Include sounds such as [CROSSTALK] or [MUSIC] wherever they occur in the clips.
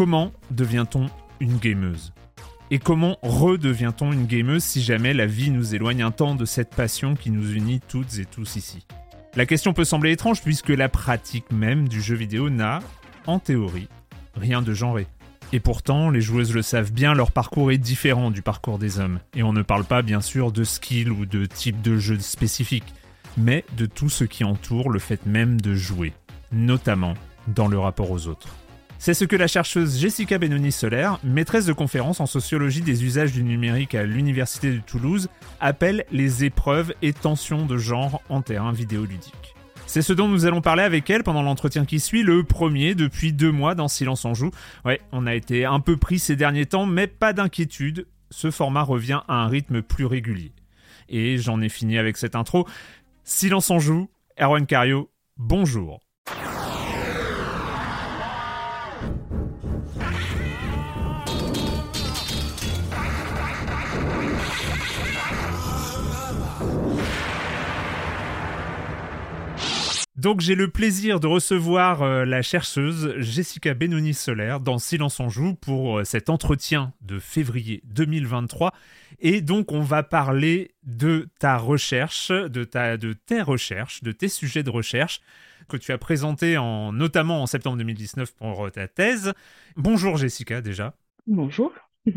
Comment devient-on une gameuse? Et comment redevient-on une gameuse si jamais la vie nous éloigne un temps de cette passion qui nous unit toutes et tous ici? La question peut sembler étrange puisque la pratique même du jeu vidéo n'a, en théorie, rien de genré. Et pourtant, les joueuses le savent bien, leur parcours est différent du parcours des hommes. Et on ne parle pas bien sûr de skill ou de type de jeu spécifique, mais de tout ce qui entoure le fait même de jouer, notamment dans le rapport aux autres. C'est ce que la chercheuse Jessica Benoni-Soler, maîtresse de conférence en sociologie des usages du numérique à l'Université de Toulouse, appelle les épreuves et tensions de genre en terrain vidéoludique. C'est ce dont nous allons parler avec elle pendant l'entretien qui suit, le premier depuis deux mois dans Silence en Joue. Ouais, on a été un peu pris ces derniers temps, mais pas d'inquiétude, ce format revient à un rythme plus régulier. Et j'en ai fini avec cette intro. Silence en Joue, Erwan Cario, bonjour. Donc j'ai le plaisir de recevoir euh, la chercheuse Jessica Benoni-Soler dans Silence en joue pour euh, cet entretien de février 2023. Et donc on va parler de ta recherche, de, ta, de tes recherches, de tes sujets de recherche que tu as présentés en, notamment en septembre 2019 pour euh, ta thèse. Bonjour Jessica déjà. Bonjour. [LAUGHS]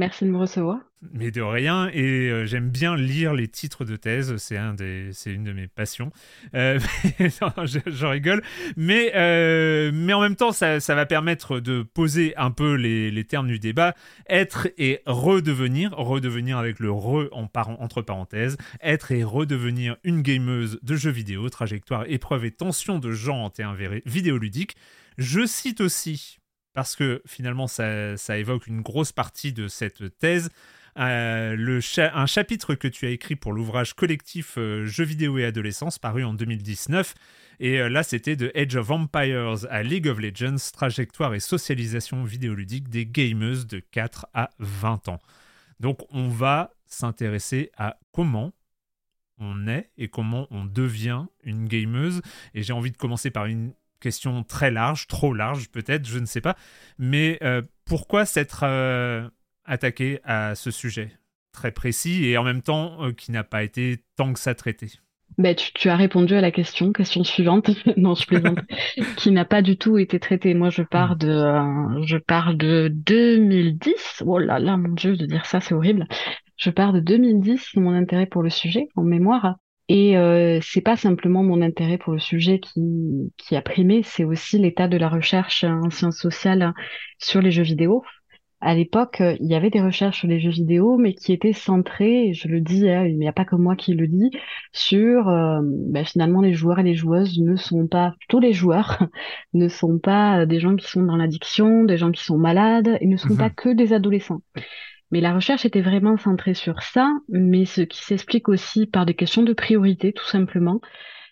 Merci de me recevoir. Mais de rien, et euh, j'aime bien lire les titres de thèse, c'est un une de mes passions. Euh, [LAUGHS] je, rigole, mais euh, mais en même temps, ça, ça, va permettre de poser un peu les, les, termes du débat. Être et redevenir, redevenir avec le re en entre parenthèses, être et redevenir une gameuse de jeux vidéo, trajectoire, épreuve et tension de genre en termes vidéoludiques. Je cite aussi parce que finalement ça, évoque une grosse partie de cette thèse. Euh, un chapitre que tu as écrit pour l'ouvrage collectif euh, Jeux vidéo et adolescence paru en 2019. Et euh, là, c'était de Age of Empires à League of Legends, trajectoire et socialisation vidéoludique des gamers de 4 à 20 ans. Donc, on va s'intéresser à comment on est et comment on devient une gameuse. Et j'ai envie de commencer par une question très large, trop large peut-être, je ne sais pas. Mais euh, pourquoi s'être euh, attaqué à ce sujet très précis et en même temps euh, qui n'a pas été tant que ça traité? Bah, tu, as répondu à la question, question suivante. [LAUGHS] non, je plaisante. [LAUGHS] qui n'a pas du tout été traité. Moi, je pars de, je pars de 2010. Oh là là, mon Dieu, de dire ça, c'est horrible. Je pars de 2010, mon intérêt pour le sujet, en mémoire. Et euh, c'est pas simplement mon intérêt pour le sujet qui, qui a primé, c'est aussi l'état de la recherche en sciences sociales sur les jeux vidéo. à l'époque, il y avait des recherches sur les jeux vidéo, mais qui étaient centrées, et je le dis, hein, il n'y a pas que moi qui le dis, sur ben, finalement les joueurs et les joueuses ne sont pas, tous les joueurs [LAUGHS] ne sont pas des gens qui sont dans l'addiction, des gens qui sont malades, et ne sont pas mhm. que des adolescents. Mais la recherche était vraiment centrée sur ça, mais ce qui s'explique aussi par des questions de priorité, tout simplement.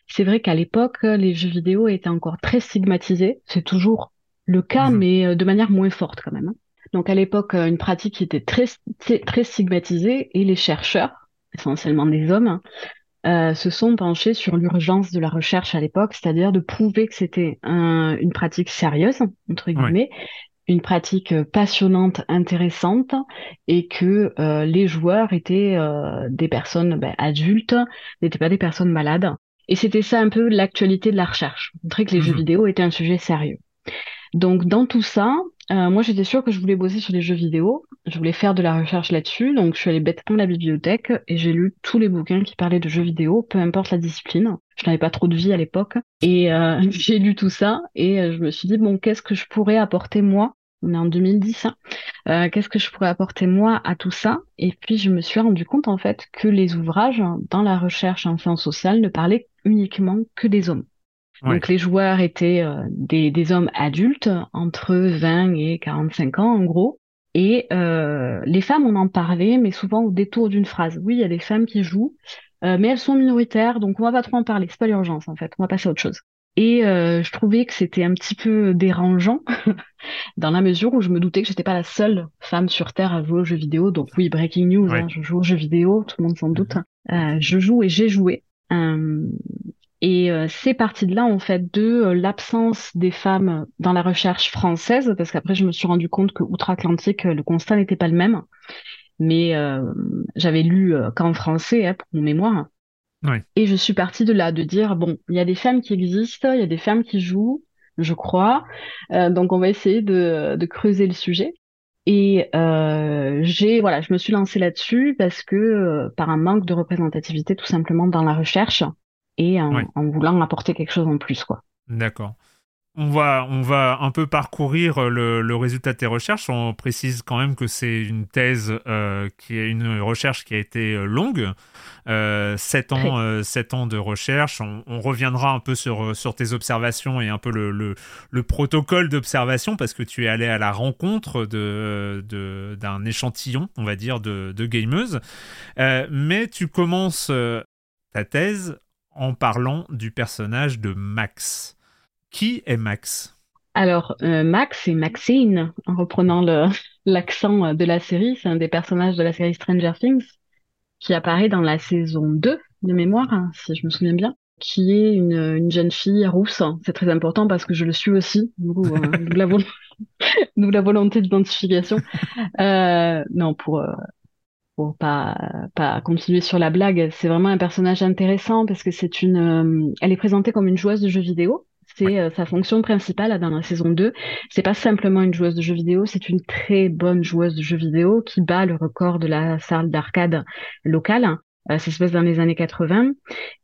C'est vrai qu'à l'époque, les jeux vidéo étaient encore très stigmatisés. C'est toujours le cas, mhm. mais euh, de manière moins forte quand même. Hein. Donc à l'époque, euh, une pratique qui était très, très stigmatisée et les chercheurs, essentiellement des hommes, euh, se sont penchés sur l'urgence de la recherche à l'époque, c'est-à-dire de prouver que c'était une pratique sérieuse, entre guillemets, une pratique euh, passionnante, intéressante, et que euh, les joueurs étaient euh, des personnes ben, adultes, n'étaient pas des personnes malades. Et c'était ça un peu l'actualité de la recherche, montrer que les jeux mhm. vidéo étaient un sujet sérieux. Donc dans tout ça, moi j'étais sûre que je voulais bosser sur les jeux vidéo, je voulais faire de la recherche là-dessus, donc je suis allée bêtement à la bibliothèque et j'ai lu tous les bouquins qui parlaient de jeux vidéo, peu importe la discipline. Je n'avais pas trop de vie à l'époque et [LAUGHS] j'ai lu tout ça et je me suis dit bon qu'est-ce que je pourrais apporter moi on est en 2010. Hein. Euh, qu'est-ce que je pourrais apporter moi à tout ça? Et puis je me suis rendu compte en fait que les ouvrages dans la recherche en sciences sociales ne parlaient uniquement que des hommes. Donc les joueurs étaient euh, des, des, hommes adultes entre 20 et 45 ans en gros. Et euh, les femmes, on en parlait, mais souvent au détour d'une phrase. Oui, il y a des femmes qui jouent, mais elles sont minoritaires, donc on va pas trop en parler. C'est pas l'urgence en fait. On va passer à autre chose. Et euh, je trouvais que c'était un petit peu dérangeant [LAUGHS] dans la mesure où je me doutais que j'étais pas la seule femme sur Terre à jouer aux jeux vidéo. Donc oui, breaking news, hein, je joue aux jeux vidéo, tout le monde s'en doute. Mhm. Euh, je joue et j'ai joué. Euh, et c'est parti de là, en fait, de l'absence des femmes dans la recherche française, parce qu'après, je me suis rendu compte que outre-Atlantique, le constat n'était pas le même. Mais j'avais lu qu'en français hein, pour mon mémoire. Et je suis partie de là, de dire, bon, il y a des femmes qui existent, il y a des femmes qui jouent, je crois, euh, donc on va essayer de, de creuser le sujet. Et euh, j'ai, voilà, je me suis lancée là-dessus parce que euh, par un manque de représentativité tout simplement dans la recherche et en, en voulant apporter quelque chose en plus, quoi. D'accord. On va, on va un peu parcourir euh, le, résultat de tes recherches. On précise quand même que c'est une thèse euh, qui est une recherche qui a été euh, longue, euh, 7 ans, 7 ans de recherche. On, reviendra un peu sur, sur tes observations et un peu le, le, protocole d'observation parce que tu es allé à la rencontre de, d'un échantillon, on va dire, de, de gameuses. mais tu commences ta thèse en parlant du personnage de Max. Qui est Max? Alors, euh, Max, c'est Maxine, en reprenant [LAUGHS] l'accent de la série. C'est un des personnages de la série Stranger Things qui apparaît dans la saison 2 de mémoire, hein, si je me souviens bien, qui est une, jeune fille rousse. C'est très important parce que je le suis aussi, nous [LAUGHS] euh, la, [LAUGHS] la, volonté d'identification. Euh, non, pour, pour pas, pas continuer sur la blague, c'est vraiment un personnage intéressant parce que c'est une... elle est présentée comme une joueuse de jeux vidéo c'est euh, sa fonction principale dans la saison 2. C'est pas simplement une joueuse de jeux vidéo, c'est une très bonne joueuse de jeux vidéo qui bat le record de la salle d'arcade locale. Euh, ça se passe dans les années 80.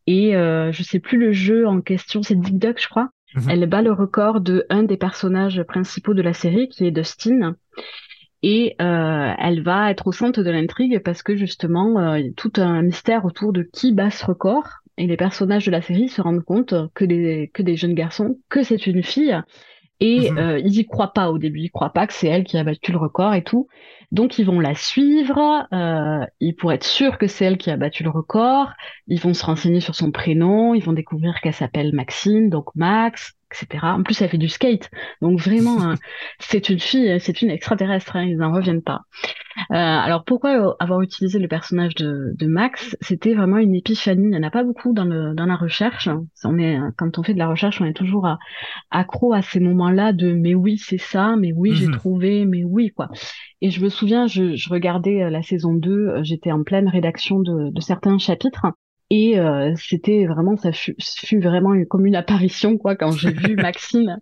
Et euh, je sais plus le jeu en question, c'est Dick Duck, je crois. Mhm. Elle bat le record de un des personnages principaux de la série, qui est Dustin. Et euh, elle va être au centre de l'intrigue parce que justement, il y a tout un mystère autour de qui bat ce record et les personnages de la série se rendent compte que des, que des jeunes garçons, que c'est une fille. Et mhm. euh, ils y croient pas au début, ils croient pas que c'est elle qui a battu le record et tout. Donc ils vont la suivre, euh, ils pourraient être sûrs que c'est elle qui a battu le record. Ils vont se renseigner sur son prénom, ils vont découvrir qu'elle s'appelle Maxine, donc Max, etc. En plus, elle fait du skate, donc vraiment, hein, [LAUGHS] c'est une fille, c'est une extraterrestre, hein, ils n'en reviennent pas. Euh, alors pourquoi avoir utilisé le personnage de, de Max? C'était vraiment une épiphanie. Il n'y en a pas beaucoup dans, le, dans la recherche. On est, quand on fait de la recherche, on est toujours à, accro à ces moments-là de mais oui c'est ça, mais oui j'ai mhm. trouvé, mais oui quoi. Et je me souviens, je, je regardais euh, la saison 2, euh, j'étais en pleine rédaction de, de certains chapitres et euh, c'était vraiment, ça fut, fut, vraiment comme une apparition, quoi, quand j'ai vu [LAUGHS] Maxime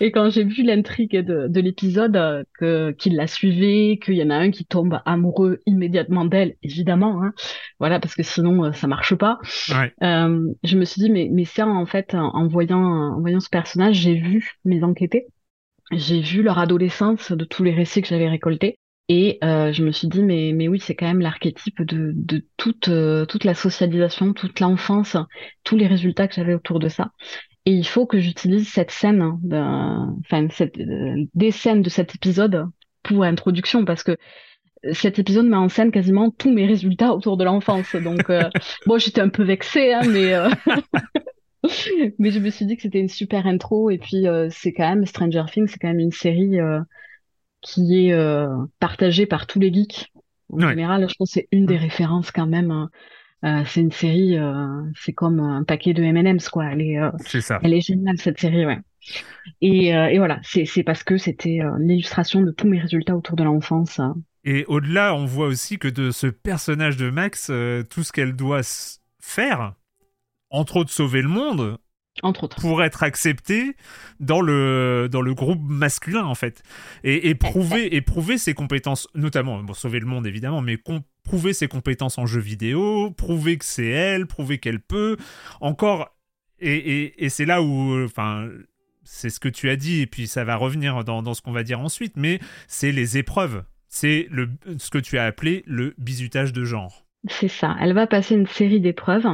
et quand j'ai vu l'intrigue de, de l'épisode, euh, que qu'il la suivait, qu'il y en a un qui tombe amoureux immédiatement d'elle, évidemment, hein, voilà, parce que sinon euh, ça marche pas. Ouais. Euh, je me suis dit, mais mais ça, en fait, en voyant en voyant ce personnage, j'ai vu mes enquêtés j'ai vu leur adolescence de tous les récits que j'avais récoltés. Et euh, je me suis dit, mais, mais oui, c'est quand même l'archétype de, de toute, euh, toute la socialisation, toute l'enfance, tous les résultats que j'avais autour de ça. Et il faut que j'utilise cette scène, hein, enfin, euh, des scènes de cet épisode pour introduction, parce que cet épisode met en scène quasiment tous mes résultats autour de l'enfance. Donc, [LAUGHS] bon, j'étais un peu vexée, hein, mais, [LAUGHS] mais je me suis dit que c'était une super intro. Et puis, c'est quand même Stranger Things, c'est quand même une série qui est partagée par tous les geeks. En général, je pense que c'est une des références quand même. Hein. c'est une série, c'est comme un paquet de M&M's, quoi. Elle est, ça. elle est géniale, cette série, ouais. Et, et voilà, c'est parce que c'était l'illustration de tous mes résultats autour de l'enfance. Hein. Et au-delà, on voit aussi que de ce personnage de Max, euh, tout ce qu'elle doit faire, entre autres sauver le monde, entre autres. pour être acceptée dans le, dans le groupe masculin, en fait. Et, et prouver, et prouver ses compétences, notamment, bon, sauver le monde évidemment, mais prouver ses compétences en jeu vidéo, prouver que c'est elle, prouver qu'elle peut. Encore, et, et, et c'est là où, enfin, c'est ce que tu as dit, et puis ça va revenir dans, dans ce qu'on va dire ensuite, mais c'est les épreuves c'est le, ce que tu as appelé le bizutage de genre. C'est ça. Elle va passer une série d'épreuves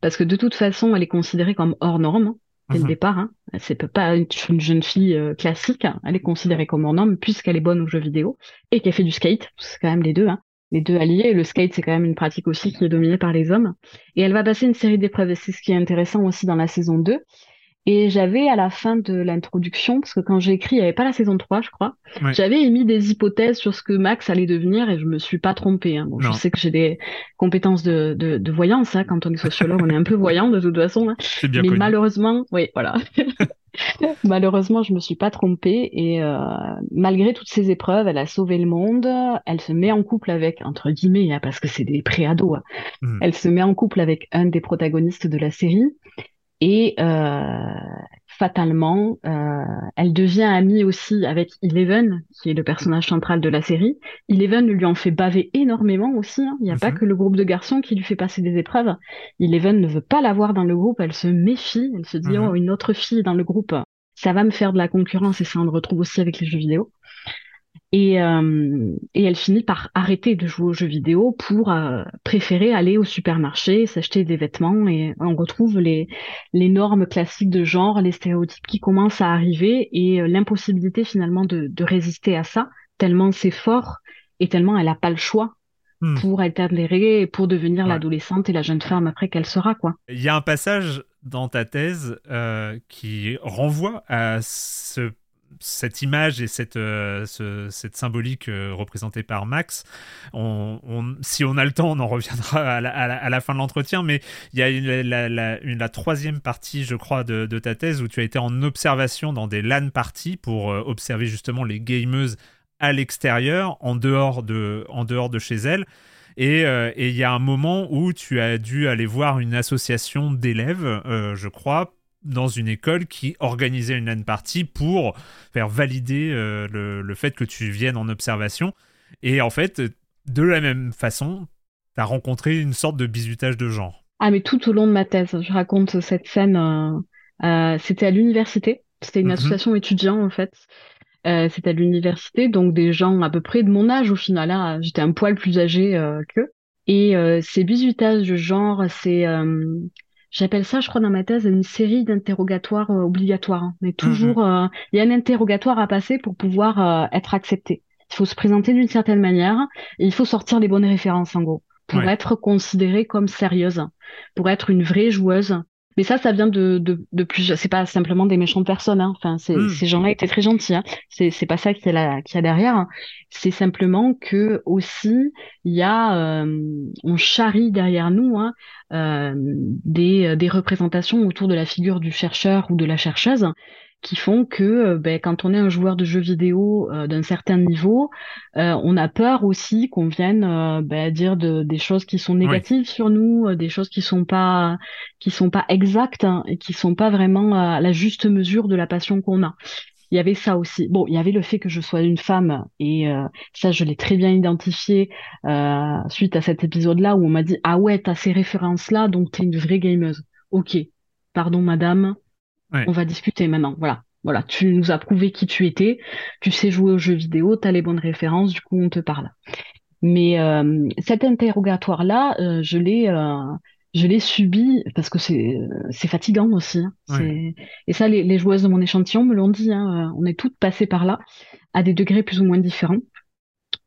parce que de toute façon, elle est considérée comme hors norme dès le mhm. départ. Hein. C'est pas une jeune fille euh, classique. Elle est considérée comme hors norme puisqu'elle est bonne aux jeux vidéo et qu'elle fait du skate. C'est quand même les deux. Hein. Les deux alliés. Le skate, c'est quand même une pratique aussi qui est dominée par les hommes. Et elle va passer une série d'épreuves. Et c'est ce qui est intéressant aussi dans la saison 2. Et j'avais à la fin de l'introduction, parce que quand j'ai écrit, il n'y avait pas la saison 3, je crois, j'avais émis des hypothèses sur ce que Max allait devenir et je me suis pas trompée. Hein. Bon, je sais que j'ai des compétences de, de, de voyance, hein. quand on est sociologue, on est un peu voyant de toute façon. Hein. Bien Mais malheureusement, oui, voilà. [LAUGHS] malheureusement, je me suis pas trompée et euh, malgré toutes ces épreuves, elle a sauvé le monde. Elle se met en couple avec, entre guillemets, hein, parce que c'est des préados, hein. Hmm. elle se met en couple avec un des protagonistes de la série et euh, fatalement, euh, elle devient amie aussi avec Eleven, qui est le personnage central de la série. Eleven lui en fait baver énormément aussi. Hein. Il n'y a pas mhm. que le groupe de garçons qui lui fait passer des épreuves. Eleven ne veut pas l'avoir dans le groupe, elle se méfie, elle se dit, mhm. oh, une autre fille dans le groupe, ça va me faire de la concurrence et ça on le retrouve aussi avec les jeux vidéo. Et, euh, et, elle finit par arrêter de jouer aux jeux vidéo pour euh, préférer aller au supermarché, s'acheter des vêtements. Et on retrouve les, les normes classiques de genre, les stéréotypes qui commencent à arriver et euh, l'impossibilité finalement de, de, résister à ça, tellement c'est fort et tellement elle n'a pas le choix hmm. pour alterner pour devenir l'adolescente et la jeune femme après qu'elle sera. quoi. Il y a un passage dans ta thèse qui renvoie à ce cette image et cette, euh, cette symbolique euh, représentée par Max, si on a le temps, on en reviendra à la, fin de l'entretien, mais il y a une, la, troisième partie, je crois, de, ta thèse où tu as été en observation dans des LAN parties pour euh, observer justement les gameuses à l'extérieur, en, dehors de, en dehors de chez elles. Et il y a un moment où tu as dû aller voir une association d'élèves, je crois, dans une école qui organisait une LAN party pour faire valider euh, le, fait que tu viennes en observation. Et en fait, de la même façon, tu as rencontré une sorte de bizutage de genre. Ah, mais tout au long de ma thèse, je raconte cette scène. Euh, euh, c'était à l'université. C'était une mhm. association étudiante, en fait. c'était à l'université, donc des gens à peu près de mon âge au final. Hein. J'étais un poil plus âgé qu'eux. Et ces bizutages de genre, c'est J'appelle ça, je crois, dans ma thèse, une série d'interrogatoires euh, obligatoires. Hein. Mais mhm. toujours, euh, il y a un interrogatoire à passer pour pouvoir euh, être accepté. Il faut se présenter d'une certaine manière et il faut sortir les bonnes références, en gros, pour être considérée comme sérieuse, pour être une vraie joueuse mais ça, ça vient de, de, de plus. C'est pas simplement des méchantes personnes. Hein. Enfin, hmm. ces gens-là étaient très gentils. Hein. C'est, c'est pas ça qu'il y a, a derrière. Hein. C'est simplement que aussi il y a, euh, on charrie derrière nous hein, euh, des, des représentations autour de la figure du chercheur ou de la chercheuse qui font que euh, ben, quand on est un joueur de jeux vidéo euh, d'un certain niveau, euh, on a peur aussi qu'on vienne ben, dire de, des choses qui sont négatives sur nous, des choses qui sont pas qui sont pas exactes hein, et qui sont pas vraiment à la juste mesure de la passion qu'on a. Il y avait ça aussi. Bon, il y avait le fait que je sois une femme et ça, je l'ai très bien identifié suite à cet épisode-là où on m'a dit ah ouais, t'as ces références-là, donc t'es une vraie gameuse. Ok, pardon madame, on va discuter maintenant. Voilà. Voilà, tu nous as prouvé qui tu étais, tu sais jouer aux jeux vidéo, tu as les bonnes références, du coup on te parle. Mais euh, cet interrogatoire-là, euh, je l'ai euh, je l'ai subi parce que c'est c'est fatigant aussi. Hein. Et ça, les, les, joueuses de mon échantillon me l'ont dit. Hein, on est toutes passées par là, à des degrés plus ou moins différents.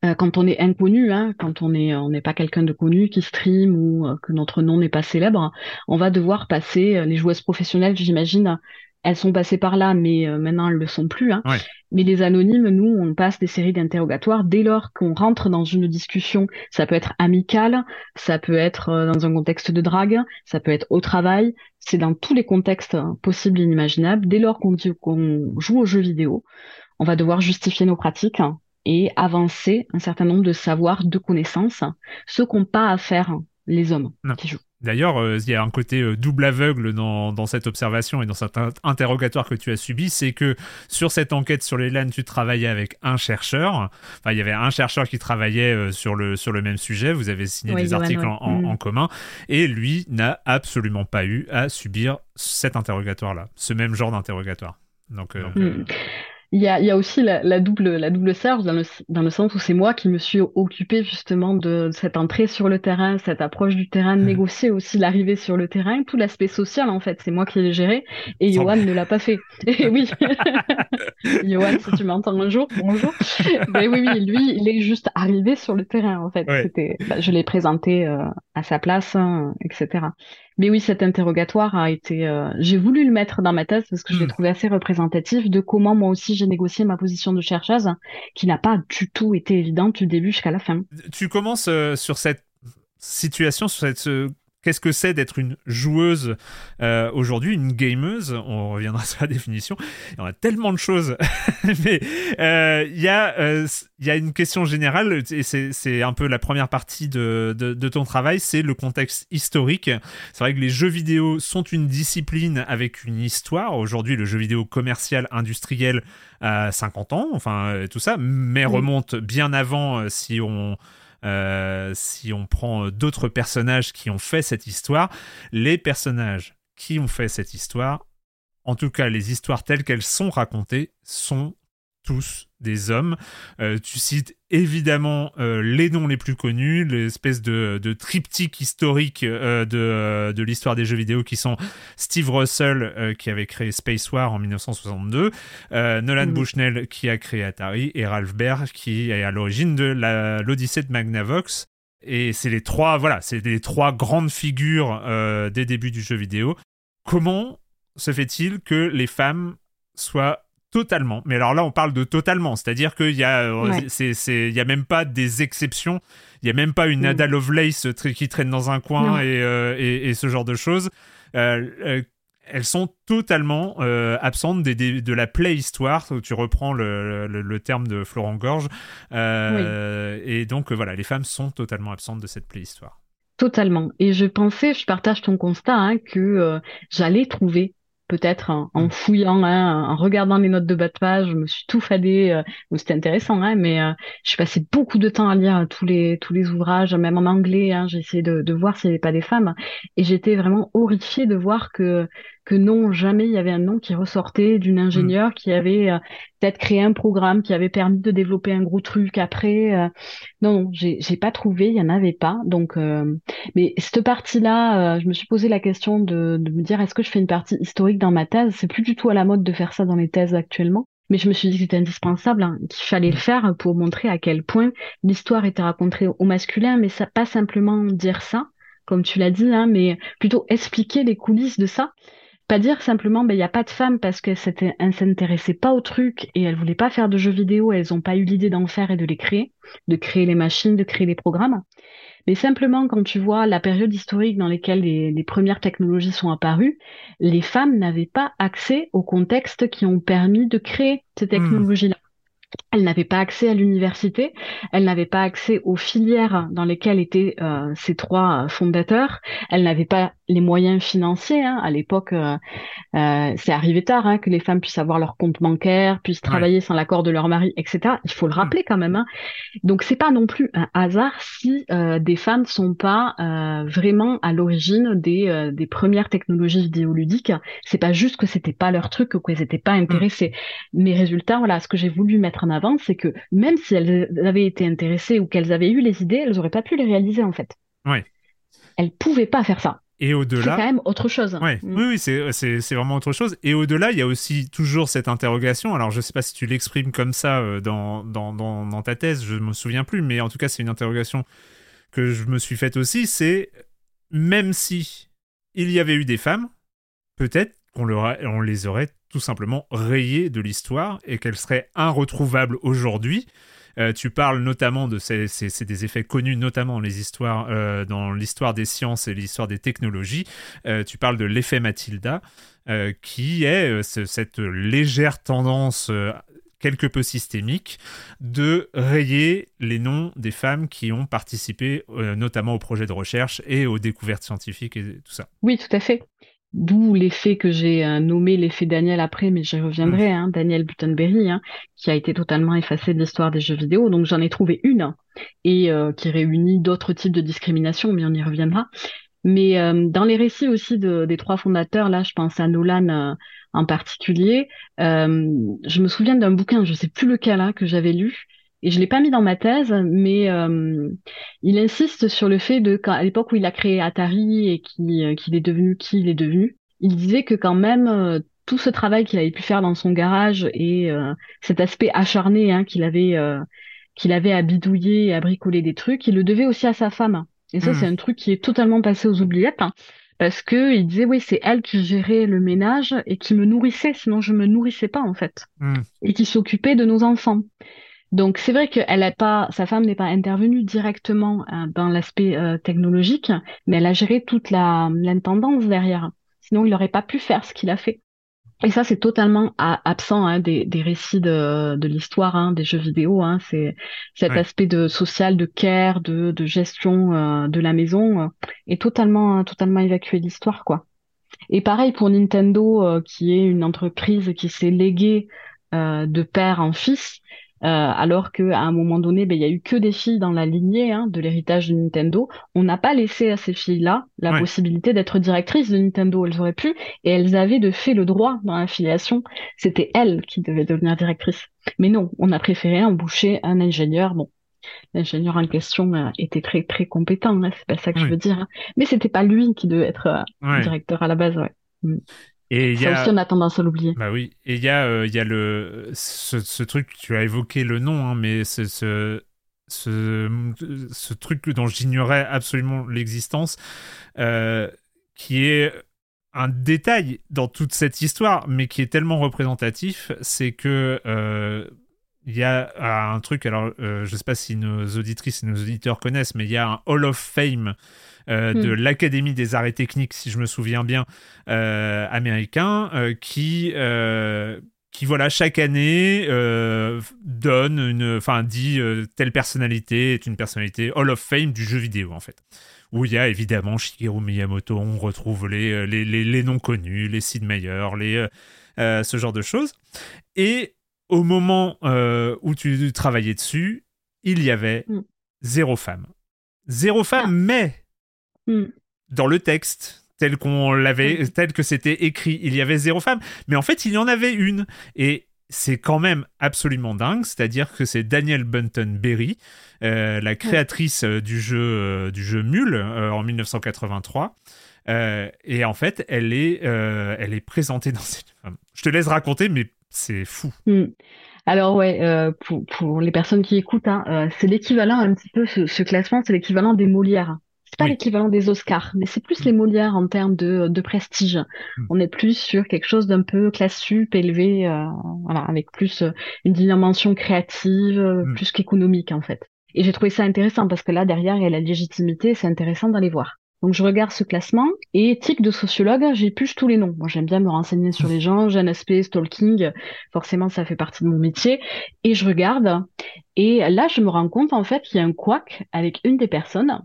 Euh, quand on est inconnu, hein, quand on est on n'est pas quelqu'un de connu qui stream ou euh, que notre nom n'est pas célèbre, on va devoir passer. Euh, les joueuses professionnelles, j'imagine, elles sont passées par là, mais maintenant elles le sont plus. Hein. Mais les anonymes, nous, on passe des séries d'interrogatoires dès lors qu'on rentre dans une discussion. Ça peut être amical, ça peut être dans un contexte de drague, ça peut être au travail. C'est dans tous les contextes possibles et inimaginables. Dès lors qu'on joue aux jeux vidéo, on va devoir justifier nos pratiques et avancer un certain nombre de savoirs, de connaissances, ce qu'ont pas à faire les hommes qui jouent. D'ailleurs, euh, il y a un côté euh, double aveugle dans, dans, cette observation et dans cet interrogatoire que tu as subi, c'est que sur cette enquête sur les LAN, tu travaillais avec un chercheur. Enfin, il y avait un chercheur qui travaillait euh, sur, le, sur le même sujet. Vous avez signé des articles en, mm. en, commun. Et lui n'a absolument pas eu à subir cet interrogatoire-là, ce même genre d'interrogatoire. Donc, mm. Il y a, il y a aussi la, la, double, la double serge dans le, dans le sens où c'est moi qui me suis occupée justement de cette entrée sur le terrain, cette approche du terrain, de mmh. négocier aussi l'arrivée sur le terrain, tout l'aspect social en fait, c'est moi qui l'ai géré et Johan ne l'a pas fait. [LAUGHS] Et oui, [LAUGHS] Johan, si tu m'entends un jour, bonjour. Mais [LAUGHS] oui, oui, lui, il est juste arrivé sur le terrain en fait. C'était, bah, je l'ai présenté euh, à sa place, hein, etc. Mais oui, cet interrogatoire a été. Euh, j'ai voulu le mettre dans ma thèse parce que je l'ai hmm. trouvé assez représentatif de comment moi aussi j'ai négocié ma position de chercheuse, qui n'a pas du tout été évidente du début jusqu'à la fin. Tu commences euh, sur cette situation, sur cette Qu'est-ce que c'est d'être une joueuse euh, aujourd'hui, une gameuse? On reviendra sur la définition. Il y a tellement de choses. [LAUGHS] Mais euh, il y, euh, y, a une question générale, et c'est un peu la première partie de, de, ton travail, c'est le contexte historique. C'est vrai que les jeux vidéo sont une discipline avec une histoire. Aujourd'hui, le jeu vidéo commercial, industriel, a 50 ans, enfin tout ça, mais remonte bien avant si on euh, si on prend d'autres personnages qui ont fait cette histoire, les personnages qui ont fait cette histoire, en tout cas les histoires telles qu'elles sont racontées, sont tous des hommes. Euh, tu cites évidemment euh, les noms les plus connus, l'espèce de, de triptyque historique euh, de, de l'histoire des jeux vidéo qui sont Steve Russell qui avait créé Space War en 1962, Nolan Bushnell qui a créé Atari et Ralph Baer qui est à l'origine de l'Odyssée de Magnavox. Et c'est les trois, voilà, c'est les trois grandes figures des débuts du jeu vidéo. Comment se fait-il que les femmes soient totalement. Mais alors là, on parle de totalement, c'est-à-dire qu'il y a, euh, c'est, il y a même pas des exceptions. Il y a même pas une mm. Ada Lovelace qui traîne dans un coin euh, et, et, ce genre de choses. Euh, elles sont totalement absentes des, de la play-histoire, tu reprends le, le, terme de Florent Gorge. Et donc, voilà, les femmes sont totalement absentes de cette play-histoire. Totalement. Et je pensais, je partage ton constat, hein, que j'allais trouver peut-être en, mm. fouillant, hein, en regardant les notes de bas de page, je me suis tout fadé. Euh, c'était intéressant, hein, mais euh, je suis passé beaucoup de temps à lire tous les tous les ouvrages, même en anglais. Hein, j'ai essayé de, de voir s'il n'y avait pas des femmes, et j'étais vraiment horrifiée de voir que que non, jamais il y avait un nom qui ressortait d'une ingénieure qui avait euh, peut-être créé un programme qui avait permis de développer un gros truc après. Euh. non, non, j'ai, pas trouvé, il y en avait pas. Donc, euh, mais cette partie-là, je me suis posé la question de, de me dire est-ce que je fais une partie historique dans ma thèse? C'est plus du tout à la mode de faire ça dans les thèses actuellement. Mais je me suis dit que c'était indispensable, hein, qu'il fallait le faire pour montrer à quel point l'histoire était racontée au masculin, mais ça pas simplement dire ça, comme tu l'as dit, hein, mais plutôt expliquer les coulisses de ça pas dire simplement, ben, il n'y a pas de femmes parce qu'elles ne s'intéressaient pas au truc et elles voulaient pas faire de jeux vidéo, elles n'ont pas eu l'idée d'en faire et de les créer, de créer les machines, de créer les programmes. Mais simplement, quand tu vois la période historique dans laquelle les, les premières technologies sont apparues, les femmes n'avaient pas accès aux contextes qui ont permis de créer ces hmm. technologies-là. Elle n'avait pas accès à l'université, elle n'avait pas accès aux filières dans lesquelles étaient euh, ces trois euh, fondateurs, elle n'avait pas les moyens financiers. Hein. À l'époque, euh, euh, c'est arrivé tard hein, que les femmes puissent avoir leur compte bancaire, puissent travailler sans l'accord de leur mari, etc. Il faut le rappeler quand même. Hein. Donc c'est pas non plus un hasard si des femmes ne sont pas vraiment à l'origine des, des premières technologies vidéoludiques. C'est pas juste que c'était pas leur truc ou qu'elles n'étaient pas intéressées. Mais résultat, voilà, ce que j'ai voulu mettre en avant, c'est que même si elles avaient été intéressées ou qu'elles avaient eu les idées, elles auraient pas pu les réaliser en fait. Ouais. Elles pouvaient pas faire ça. Et au-delà. C'est quand même autre chose. Ouais. Mm. Oui, oui, c'est, c'est, c'est vraiment autre chose. Et au-delà, il y a aussi toujours cette interrogation. Alors, je ne sais pas si tu l'exprimes comme ça euh, dans, dans, dans, dans, ta thèse, je ne me souviens plus, mais en tout cas, c'est une interrogation que je me suis faite aussi. C'est même si il y avait eu des femmes, peut-être qu'on on les aurait tout simplement rayées de l'histoire et qu'elles seraient irretrouvables aujourd'hui. Euh, tu parles notamment de ces, effets connus notamment euh, dans l'histoire des sciences et l'histoire des technologies. Euh, tu parles de l'effet Matilda, qui est cette légère tendance quelque peu systémique de rayer les noms des femmes qui ont participé notamment au projet de recherche et aux découvertes scientifiques et tout ça. Oui, tout à fait. D'où l'effet que j'ai euh, nommé l'effet Daniel après, mais j'y reviendrai, mm. hein, Daniel Buttonberry, hein, qui a été totalement effacé de l'histoire des jeux vidéo. Donc j'en ai trouvé une et euh, qui réunit d'autres types de discrimination, mais on y reviendra. Mais euh, dans les récits aussi des trois fondateurs, là, je pense à Nolan en particulier. je me souviens d'un bouquin, je sais plus lequel, hein, que j'avais lu, et je l'ai pas mis dans ma thèse, mais euh, il insiste sur le fait de qu'à l'époque où il a créé Atari et euh, qu'il est devenu qui il est devenu, il disait que quand même euh, tout ce travail qu'il avait pu faire dans son garage et cet aspect acharné hein, qu'il avait qu'il avait à bidouiller et à bricoler des trucs, il le devait aussi à sa femme. Et ça, hmm. c'est un truc qui est totalement passé aux oubliettes. Hein, parce que il disait oui c'est elle qui gérait le ménage et qui me nourrissait sinon je me nourrissais pas en fait hmm. et qui s'occupait de nos enfants donc c'est vrai qu'elle a pas, sa femme n'est pas intervenue directement euh, dans l'aspect euh, technologique, mais elle a géré toute la l'intendance derrière. Sinon, il n'aurait pas pu faire ce qu'il a fait. Et ça, c'est totalement absent hein, des, des, récits de, de l'histoire hein, des jeux vidéo. Hein. C'est cet aspect de social, de care, de, de gestion euh, de la maison est totalement totalement évacué de l'histoire, quoi. Et pareil pour Nintendo, qui est une entreprise qui s'est léguée de père en fils. Euh, alors qu'à un moment donné, ben, il y a eu que des filles dans la lignée hein, de l'héritage de Nintendo. On n'a pas laissé à ces filles-là la possibilité d'être directrices de Nintendo. Elles auraient pu, et elles avaient de fait le droit dans l'affiliation. C'était elles qui devaient devenir directrices. Mais non, on a préféré embaucher un ingénieur. Bon, l'ingénieur en question euh, était très très compétent, hein, c'est pas ça que je veux dire. Hein. Mais c'était pas lui qui devait être euh, directeur à la base. Ouais. Mm. Et ça aussi, on a tendance à l'oublier. Bah oui. Et il y a, euh, il y a le, ce, truc, tu as évoqué le nom, hein, mais ce, ce, ce, truc dont j'ignorais absolument l'existence, euh, qui est un détail dans toute cette histoire, mais qui est tellement représentatif, c'est que euh, il y a un truc, alors je sais pas si nos auditrices et nos auditeurs connaissent, mais il y a un Hall of Fame euh, de hmm. l'Académie des arts et techniques, si je me souviens bien, euh, américain, euh, qui qui voilà chaque année donne une enfin dit telle personnalité est une personnalité Hall of Fame du jeu vidéo en fait où il y a évidemment Shigeru Miyamoto on retrouve les les, les, noms connus les Sid Meier les ce genre de choses et au moment où tu travaillais dessus il y avait hmm. zéro femme zéro femme ah. mais Hmm. Dans le texte, tel qu'on l'avait, hmm. tel que c'était écrit, il y avait zéro femme. Mais en fait, il y en avait une. Et c'est quand même absolument dingue, c'est-à-dire que c'est Daniel Bunton Berry, euh, la créatrice euh, du jeu euh, du jeu Mule en 1983. et en fait, elle est, elle est présentée dans cette. Je te laisse raconter, mais c'est fou. Hmm. Alors ouais, pour, pour, les personnes qui écoutent, hein, c'est l'équivalent un petit peu ce, ce classement, c'est l'équivalent des Molières c'est pas l'équivalent des Oscars, mais c'est plus les Molières en termes de, de prestige. Hmm. On est plus sur quelque chose d'un peu classe sup, élevé, euh, voilà, avec plus euh, une dimension créative, euh, hmm. plus qu'économique en fait. Et j'ai trouvé ça intéressant parce que là derrière il y a la légitimité, c'est intéressant d'aller voir. Donc je regarde ce classement et tic de sociologue, j'épluche tous les noms. Moi j'aime bien me renseigner sur les gens, j'ai un aspect stalking, forcément ça fait partie de mon métier et je regarde et là je me rends compte en fait qu'il y a un couac avec une des personnes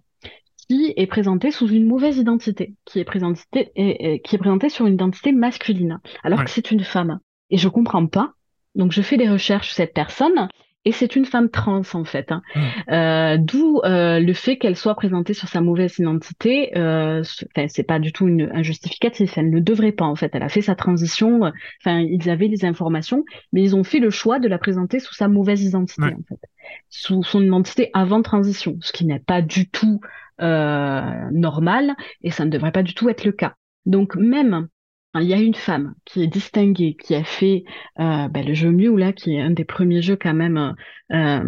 qui est présentée sous une mauvaise identité, qui est présentée et, qui est présentée sur une identité masculine alors que c'est une femme. Et je comprends pas. Donc je fais des recherches sur cette personne et c'est une femme trans en fait. Hein. Mmh. Euh, D'où euh, le fait qu'elle soit présentée sur sa mauvaise identité. Euh, c'est pas du tout une, un justificatif. Elle ne devrait pas en fait. Elle a fait sa transition. Enfin, ils avaient des informations, mais ils ont fait le choix de la présenter sous sa mauvaise identité en fait, sous son identité avant transition, ce qui n'est pas du tout euh, normal et ça ne devrait pas du tout être le cas. Donc même il y a une femme qui est distinguée, qui a fait euh, ben, le jeu Mew, là, qui est un des premiers jeux quand même, euh,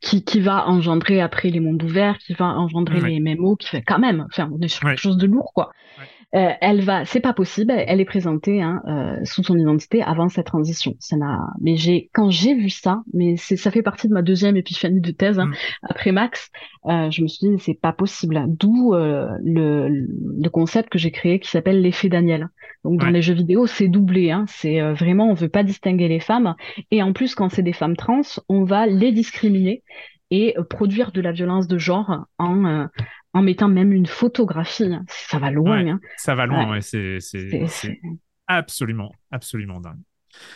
qui, qui va engendrer après les mondes ouverts, qui va engendrer les MMO, qui fait quand même, enfin, on est sur quelque chose de lourd, quoi. Euh, elle va, c'est pas possible, elle est présentée hein, euh, sous son identité avant sa transition. Ça n'a, mais j'ai, quand j'ai vu ça, mais c'est, ça fait partie de ma deuxième épiphanie de thèse hein, mm. après Max. Euh, je me suis dit c'est pas possible. D'où euh, le, le concept que j'ai créé qui s'appelle l'effet Daniel. Donc dans les jeux vidéo, c'est doublé. Hein, c'est euh, vraiment on veut pas distinguer les femmes et en plus quand c'est des femmes trans, on va les discriminer et produire de la violence de genre en, en mettant même une photographie. Hein. Ça va loin. Hein. Ça va loin, ouais. c'est absolument, absolument dingue.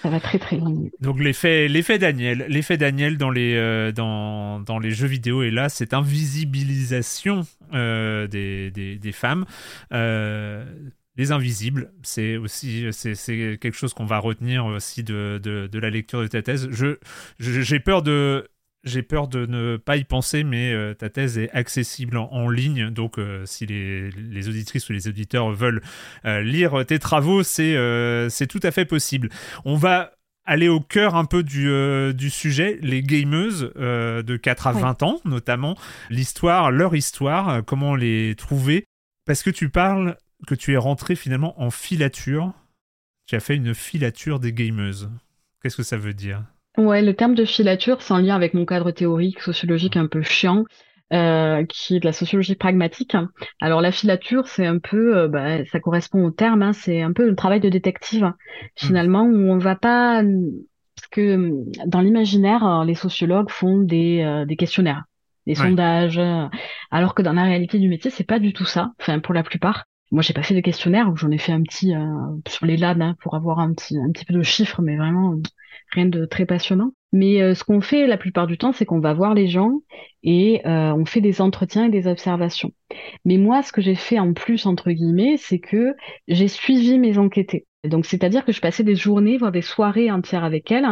Ça va très très loin. Donc l'effet, l'effet Daniel, l'effet Daniel dans les euh, dans, dans les jeux vidéo est là, cette invisibilisation euh, des, des, des, femmes. Euh, les invisibles, c'est aussi c'est, quelque chose qu'on va retenir aussi de, de, de, la lecture de ta thèse. Je, j'ai peur de j'ai peur de ne pas y penser, mais euh, ta thèse est accessible en, ligne. Donc, euh, si les, les, auditrices ou les auditeurs veulent euh, lire tes travaux, c'est c'est tout à fait possible. On va aller au cœur un peu du, du sujet, les gameuses de 4 à 20 ans, notamment l'histoire, leur histoire, comment les trouver. Parce que tu parles que tu es rentré finalement en filature. Tu as fait une filature des gameuses. Qu'est-ce que ça veut dire? Ouais, le terme de filature, c'est en lien avec mon cadre théorique sociologique un peu chiant, euh, qui est de la sociologie pragmatique. Alors la filature, c'est un peu, euh, bah, ça correspond au terme, hein, c'est un peu le travail de détective finalement où on va pas, parce que dans l'imaginaire, les sociologues font des, euh, des questionnaires, des sondages, alors que dans la réalité du métier, c'est pas du tout ça. Enfin, pour la plupart. Moi, j'ai pas fait de questionnaire, j'en ai fait un petit sur les LAN hein, pour avoir un petit, un petit peu de chiffres, mais vraiment rien de très passionnant. Mais euh, ce qu'on fait la plupart du temps, c'est qu'on va voir les gens et euh, on fait des entretiens et des observations. Mais moi, ce que j'ai fait en plus, entre guillemets, c'est que j'ai suivi mes enquêtés. Donc, c'est-à-dire que je passais des journées, voire des soirées entières avec elles.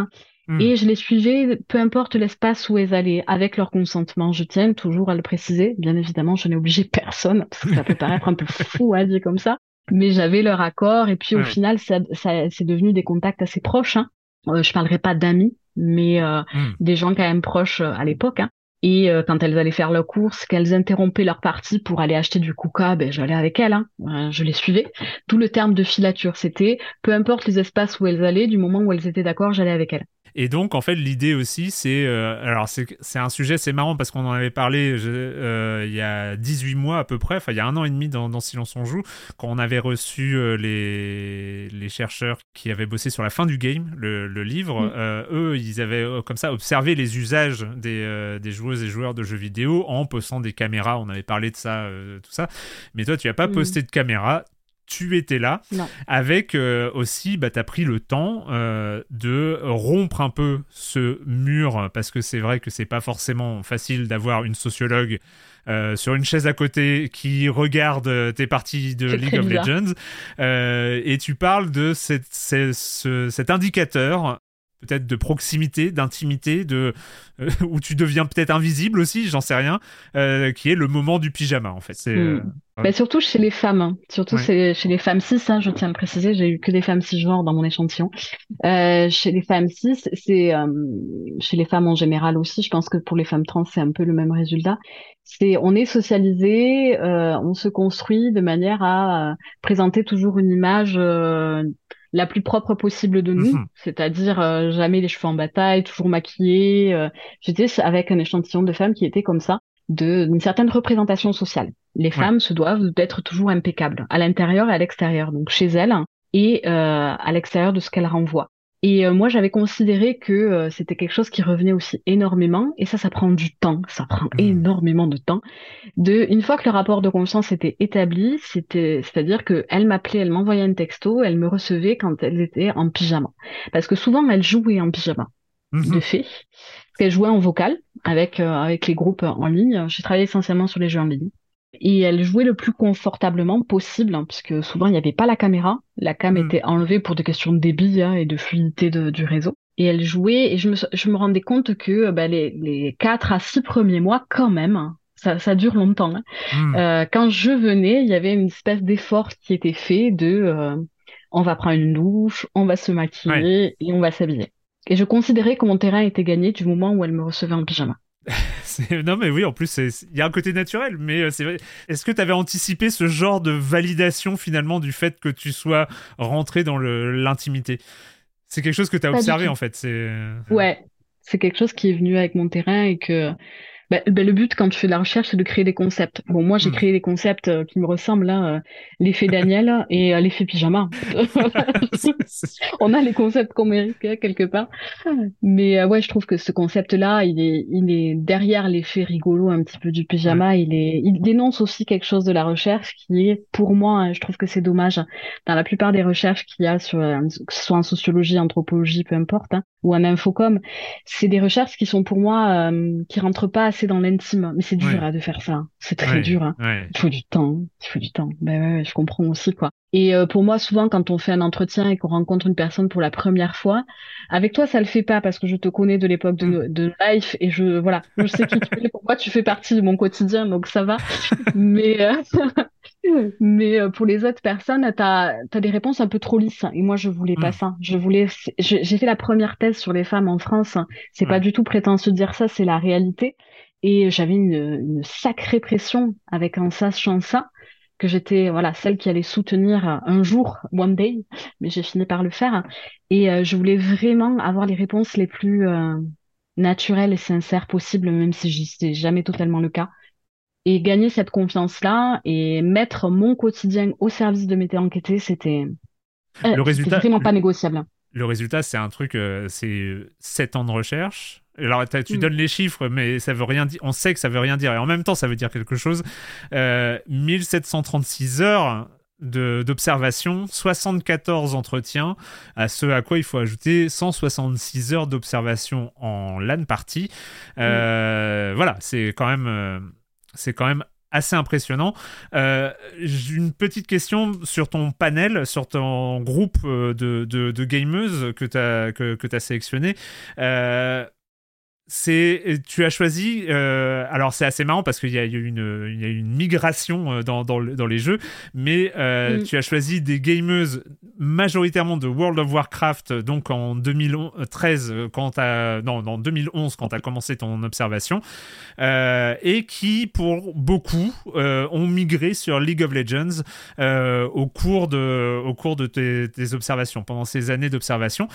Hmm. Et je les suivais, peu importe l'espace où elles allaient, avec leur consentement. Je tiens toujours à le préciser. Bien évidemment, je n'ai obligé [LAUGHS] personne, parce que ça peut paraître un peu fou à dire comme ça. Mais j'avais leur accord, et puis au final, ça, ça c'est devenu des contacts assez proches. Hein. Euh, je parlerai pas d'amis, mais euh, hmm. des gens quand même proches euh, à l'époque. Hein. Et quand elles allaient faire leurs courses, qu'elles interrompaient leur partie pour aller acheter du coca, ben j'allais avec elles, hein. je les suivais. Tout le terme de filature, c'était peu importe les espaces où elles allaient, du moment où elles étaient d'accord, j'allais avec elles. Et donc, en fait, l'idée aussi, c'est. Euh, alors, c'est un sujet, c'est marrant parce qu'on en avait parlé euh, il y a 18 mois à peu près, enfin, il y a un an et demi dans, Silence on Joue, quand on avait reçu euh, les, les chercheurs qui avaient bossé sur la fin du game, le, le livre. Mm. eux, ils avaient comme ça observé les usages des, des, joueuses et joueurs de jeux vidéo en postant des caméras. On avait parlé de ça, tout ça. Mais toi, tu n'as pas mm. posté de caméra tu étais là, avec euh, aussi, bah, tu as pris le temps euh, de rompre un peu ce mur, parce que c'est vrai que c'est pas forcément facile d'avoir une sociologue euh, sur une chaise à côté qui regarde tes parties de League of Legends, et tu parles de cette, cet indicateur peut-être de proximité, d'intimité, de euh, [LAUGHS] où tu deviens peut-être invisible aussi, j'en sais rien, euh, qui est le moment du pyjama en fait. C'est hmm. euh, bah, surtout chez les femmes, hein. surtout chez les femmes cis, hein, je tiens à le préciser, j'ai eu que des femmes cisgenres dans mon échantillon. chez les femmes cis, c'est chez les femmes en général aussi. Je pense que pour les femmes trans, c'est un peu le même résultat. C'est on est socialisé, on se construit de manière à présenter toujours une image la plus propre possible de nous, mhm. c'est-à-dire euh, jamais les cheveux en bataille, toujours maquillés. Euh, J'étais avec un échantillon de femmes qui étaient comme ça. d'une certaine représentation sociale. Les femmes se doivent d'être toujours impeccables, à l'intérieur et à l'extérieur, donc chez elles et euh, à l'extérieur de ce qu'elles renvoient. Et euh, moi, j'avais considéré que euh, c'était quelque chose qui revenait aussi énormément, et ça, ça prend du temps, ça prend mmh. énormément de temps. De, une fois que le rapport de confiance était établi, c'était, c'est-à-dire que elle m'appelait, elle m'envoyait un texto, elle me recevait quand elle était en pyjama, parce que souvent elle jouait en pyjama, mmh. de fait, parce qu'elle jouait en vocal avec avec les groupes en ligne. J'ai travaillé essentiellement sur les jeux en ligne et elle jouait le plus confortablement possible, hein, puisque souvent il n'y avait pas la caméra. La cam hmm. était enlevée pour des questions de débit hein, et de fluidité du réseau. Et elle jouait, et je me, je me rendais compte que bah, les, les 4 à 6 premiers mois, quand même, hein, ça, ça dure longtemps, hmm. euh, quand je venais, il y avait une espèce d'effort qui était fait de euh, on va prendre une douche, on va se maquiller et on va s'habiller. Et je considérais que mon terrain était gagné du moment où elle me recevait en pyjama. [LAUGHS] non, mais oui, en plus, il y a un côté naturel. Mais euh, c'est vrai. Est-ce que tu avais anticipé ce genre de validation finalement du fait que tu sois rentré dans l'intimité? C'est quelque chose que tu as observé en fait. C'est ouais, c'est quelque chose qui est venu avec mon terrain et que bah, bah, le but quand tu fais de la recherche, c'est de créer des concepts. Bon, moi, j'ai hmm. créé des concepts euh, qui me ressemblent, là, euh, l'effet Daniel et euh, l'effet pyjama. [LAUGHS] On a les concepts qu'on mérite quelque part. Mais ouais, je trouve que ce concept-là, il est, il est derrière l'effet rigolo un petit peu du pyjama. Il est, il dénonce aussi quelque chose de la recherche qui est, pour moi, hein, je trouve que c'est dommage. Dans la plupart des recherches qu'il y a sur, que ce soit en sociologie, anthropologie, peu importe, hein, ou en infocom, c'est des recherches qui sont pour moi, qui rentrent pas c'est dans l'intime. Mais c'est dur de faire ça. C'est très dur. Hein. Il faut du temps. Il faut du temps. Ben ouais, je comprends aussi quoi. Et euh, pour moi, souvent, quand on fait un entretien et qu'on rencontre une personne pour la première fois, avec toi, ça le fait pas parce que je te connais de l'époque de, mm. de Life et je voilà, je sais qui tu es, pourquoi tu fais partie de mon quotidien, donc ça va. Mais euh, [LAUGHS] mais euh, pour les autres personnes, tu as, des réponses un peu trop lisses. Et moi, je voulais pas mm. ça. Je voulais. J'ai fait la première thèse sur les femmes en France. C'est pas du tout prétentieux de dire ça, c'est la réalité. Et j'avais une, une, sacrée pression avec un sachant ça, que j'étais voilà celle qui allait soutenir un jour, one day, mais j'ai fini par le faire. Et euh, je voulais vraiment avoir les réponses les plus euh, naturelles et sincères possibles, même si c'est jamais totalement le cas. Et gagner cette confiance-là et mettre mon quotidien au service de mes enquêtés, c'était euh, vraiment pas négociable. Le résultat, c'est un truc, c'est sept ans de recherche, alors, tu mm. donnes les chiffres, mais ça veut rien dire. On sait que ça veut rien dire. Et en même temps, ça veut dire quelque chose. 1736 euh, heures d'observation, 74 entretiens, à ce à quoi il faut ajouter 166 heures d'observation en LAN party. Euh, mm. Voilà, c'est quand même, euh, c'est quand même assez impressionnant. J'ai une petite question sur ton panel, sur ton groupe de, de, gameuses que tu as, que, que as sélectionné c'est tu as choisi euh, alors c'est assez marrant parce qu'il y a eu une, il y a une migration euh, dans, dans, dans, les jeux mais euh, mm. tu as choisi des gameuses majoritairement de World of Warcraft donc en 2013 quand non, en 2011 quand tu as commencé ton observation et qui pour beaucoup ont migré sur League of Legends au cours de, au cours de tes, tes observations pendant ces années d'observation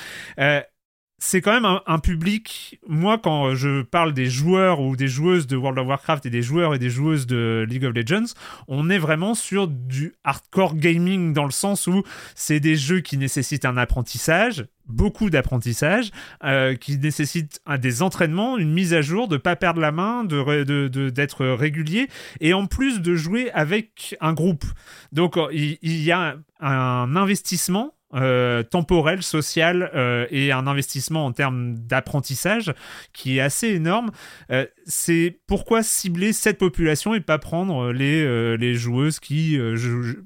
c'est quand même un, public. Moi, quand je parle des joueurs ou des joueuses de World of Warcraft et des joueurs et des joueuses de League of Legends, on est vraiment sur du hardcore gaming dans le sens où c'est des jeux qui nécessitent un apprentissage, beaucoup d'apprentissage, euh, qui nécessitent des entraînements, une mise à jour, de pas perdre la main, de, d'être régulier et en plus de jouer avec un groupe. Donc il, il y a un investissement euh, temporel, social euh, et un investissement en termes d'apprentissage qui est assez énorme. Euh, c'est pourquoi cibler cette population et pas prendre les, les joueuses qui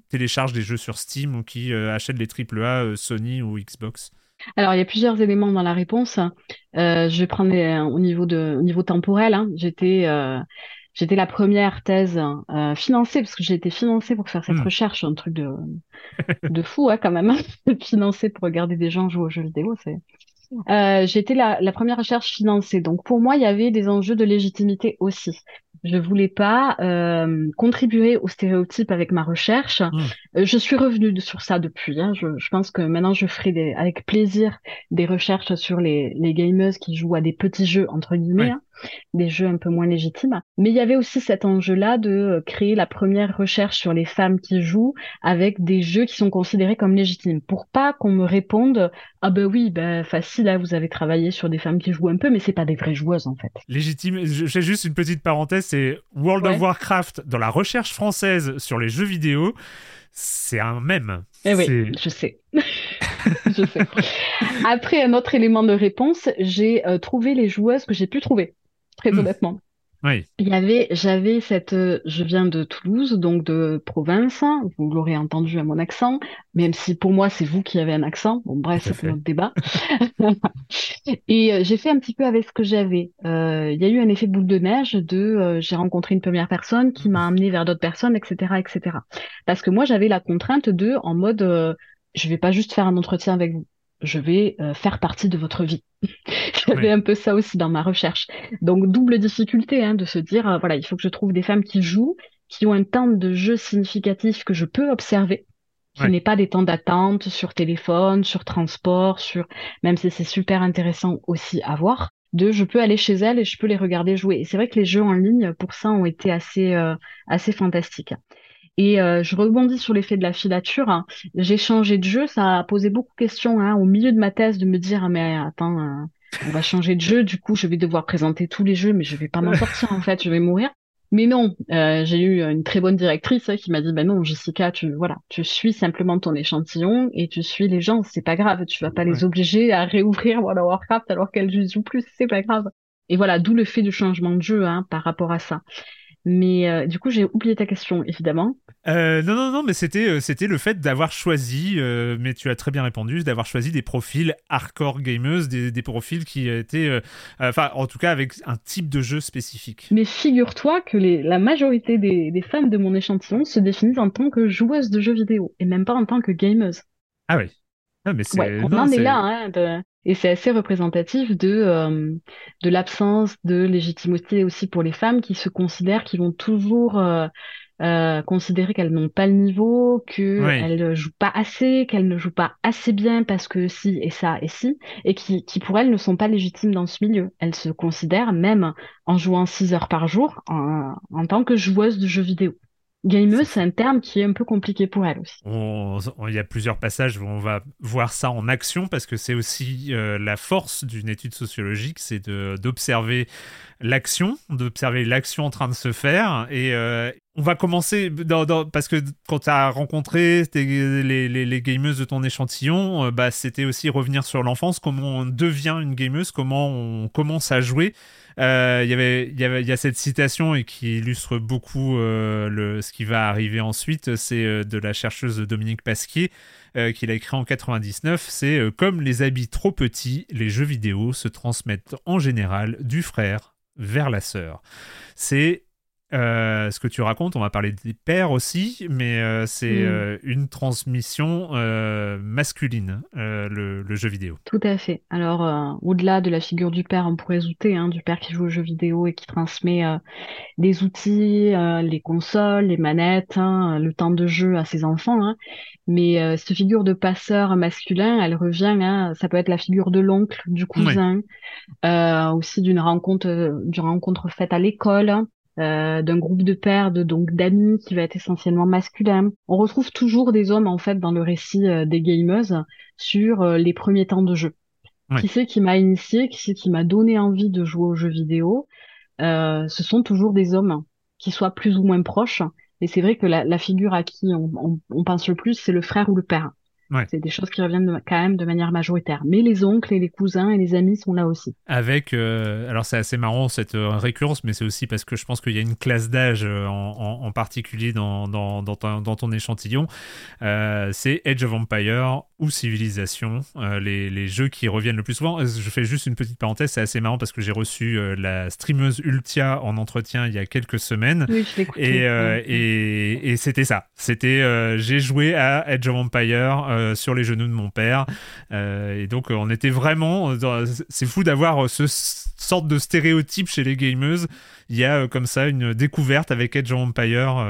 téléchargent des jeux sur Steam ou qui achètent les AAA Sony ou Xbox? Alors, il y a plusieurs éléments dans la réponse. je vais prendre au niveau de au niveau temporel. Hein. J'étais J'étais la première thèse euh, financée, parce que j'ai été financée pour faire cette hmm. recherche, un truc de, [LAUGHS] de fou hein, quand même, hein, [LAUGHS] financée pour regarder des gens jouer aux jeux vidéo. C'est... Euh, j'étais la, la première recherche financée, donc pour moi il y avait des enjeux de légitimité aussi. Je voulais pas euh, contribuer aux stéréotypes avec ma recherche. Hmm. Euh, je suis revenue sur ça depuis. Hein. Je, je, pense que maintenant je ferai des, avec plaisir des recherches sur les, les gamers qui jouent à des petits jeux entre guillemets. Hein des jeux un peu moins légitimes. Mais il y avait aussi cet enjeu-là de créer la première recherche sur les femmes qui jouent avec des jeux qui sont considérés comme légitimes, pour pas qu'on me réponde ah ben oui, ben facile, là vous avez travaillé sur des femmes qui jouent un peu, mais c'est pas des vraies joueuses en fait. Légitime. J'ai juste une petite parenthèse, c'est World of Warcraft dans la recherche française sur les jeux vidéo c'est un même. Eh oui, je sais. [LAUGHS] je sais. Après, un autre élément de réponse, j'ai euh, trouvé les joueuses que j'ai pu trouver, très hmm. honnêtement. Il y avait, j'avais cette, euh, je viens de Toulouse, donc de province. Vous l'aurez entendu à mon accent, même si pour moi c'est vous qui avez un accent. Bon bref, c'est notre débat. [LAUGHS] et euh, j'ai fait un petit peu avec ce que j'avais. Euh, il y a eu un effet boule de neige de, j'ai rencontré une première personne qui m'a amené vers d'autres personnes, etc., etc. Parce que moi j'avais la contrainte de, en mode, je vais pas juste faire un entretien avec vous je vais euh, faire partie de votre vie. [LAUGHS] J'avais un peu ça aussi dans ma recherche. Donc double difficulté hein, de se dire, euh, voilà, il faut que je trouve des femmes qui jouent, qui ont un temps de jeu significatif que je peux observer, qui n'est pas des temps d'attente sur téléphone, sur transport, sur même si c'est super intéressant aussi à voir. De, je peux aller chez elles et je peux les regarder jouer. Et c'est vrai que les jeux en ligne, pour ça, ont été assez, euh, assez fantastiques. Et euh, je rebondis sur l'effet de la filature. J'ai changé de jeu, ça a posé beaucoup de questions hein, au milieu de ma thèse de me dire ah, mais attends, euh, on va changer de jeu, du coup je vais devoir présenter tous les jeux, mais je vais pas m'en sortir en fait, je vais mourir. Mais non, euh, j'ai eu une très bonne directrice hein, qui m'a dit bah non Jessica, tu voilà, tu suis simplement ton échantillon et tu suis les gens, c'est pas grave, tu vas pas les obliger à réouvrir World of Warcraft alors qu'elles jouent plus, c'est pas grave. Et voilà, d'où le fait du changement de jeu hein, par rapport à ça. Mais euh, du coup, j'ai oublié ta question, évidemment. Euh, non, non, non, mais c'était, euh, c'était le fait d'avoir choisi, mais tu as très bien répondu, d'avoir choisi des profils hardcore gamers, des, des profils qui étaient, enfin, en tout cas, avec un type de jeu spécifique. Mais figure-toi que les, la majorité des, des fans de mon échantillon se définissent en tant que joueuses de jeux vidéo, et même pas en tant que gamers. Ah oui. Ah, mais ouais, on en est là, hein, de, et c'est assez représentatif de, euh, de l'absence de légitimité aussi pour les femmes qui se considèrent, qui vont toujours euh, euh, considérer qu'elles n'ont pas le niveau, qu'elles ne jouent pas assez, qu'elles ne jouent pas assez bien parce que si et ça et si, et qui, qui pour elles ne sont pas légitimes dans ce milieu. Elles se considèrent même en jouant 6 heures par jour en, en tant que joueuses de jeux vidéo. Gameuse, c'est un terme qui est un peu compliqué pour elle aussi. il y a plusieurs passages où on va voir ça en action parce que c'est aussi euh, la force d'une étude sociologique, c'est d'observer l'action, d'observer l'action en train de se faire. Et euh, on va commencer parce que quand tu as rencontré les, les, gameuses de ton échantillon, euh, bah, c'était aussi revenir sur l'enfance, comment on devient une gameuse, comment on commence à jouer. Euh, y avait, il y avait, y a cette citation et qui illustre beaucoup euh, le, ce qui va arriver ensuite. C'est euh, de la chercheuse Dominique Pasquier euh, qu'il a écrit en 99. C'est comme les habits trop petits, les jeux vidéo se transmettent en général du frère vers la sœur. C'est euh, ce que tu racontes, on va parler des pères aussi, mais euh, c'est mm. euh, une transmission masculine, le, jeu vidéo. Tout à fait. Alors, au-delà de la figure du père, on pourrait douter, hein, du père qui joue au jeu vidéo et qui transmet des outils, les consoles, les manettes, hein, le temps de jeu à ses enfants. Hein. Mais cette figure de passeur masculin, elle revient, ça peut être la figure de l'oncle, du cousin, aussi d'une rencontre, d'une rencontre faite à l'école. Euh, d'un groupe de pères, de, donc d'amis qui va être essentiellement masculin. On retrouve toujours des hommes en fait dans le récit euh, des gameuses sur euh, les premiers temps de jeu. Qui c'est qui m'a initié, qui c'est qui m'a donné envie de jouer aux jeux vidéo Ce sont toujours des hommes qui soient plus ou moins proches. Et c'est vrai que la, figure à qui on, on pense le plus, c'est le frère ou le père. C'est des choses qui reviennent quand même de manière majoritaire. Mais les oncles et les cousins et les amis sont là aussi. Avec, euh, alors c'est assez marrant cette euh, récurrence, mais c'est aussi parce que je pense qu'il y a une classe d'âge euh, en, particulier dans, dans, dans, ton, échantillon. c'est Age of Empire ou Civilisation, les, les, jeux qui reviennent le plus souvent. Je fais juste une petite parenthèse, c'est assez marrant parce que j'ai reçu la streameuse Ultia en entretien il y a quelques semaines. Oui, je et, et, et c'était ça. C'était j'ai joué à Age of Empire euh, sur les genoux de mon père. Euh, et donc, on était vraiment. C'est fou d'avoir ce sorte de stéréotype chez les gameuses. Il y a euh, comme ça une découverte avec Edge of Empire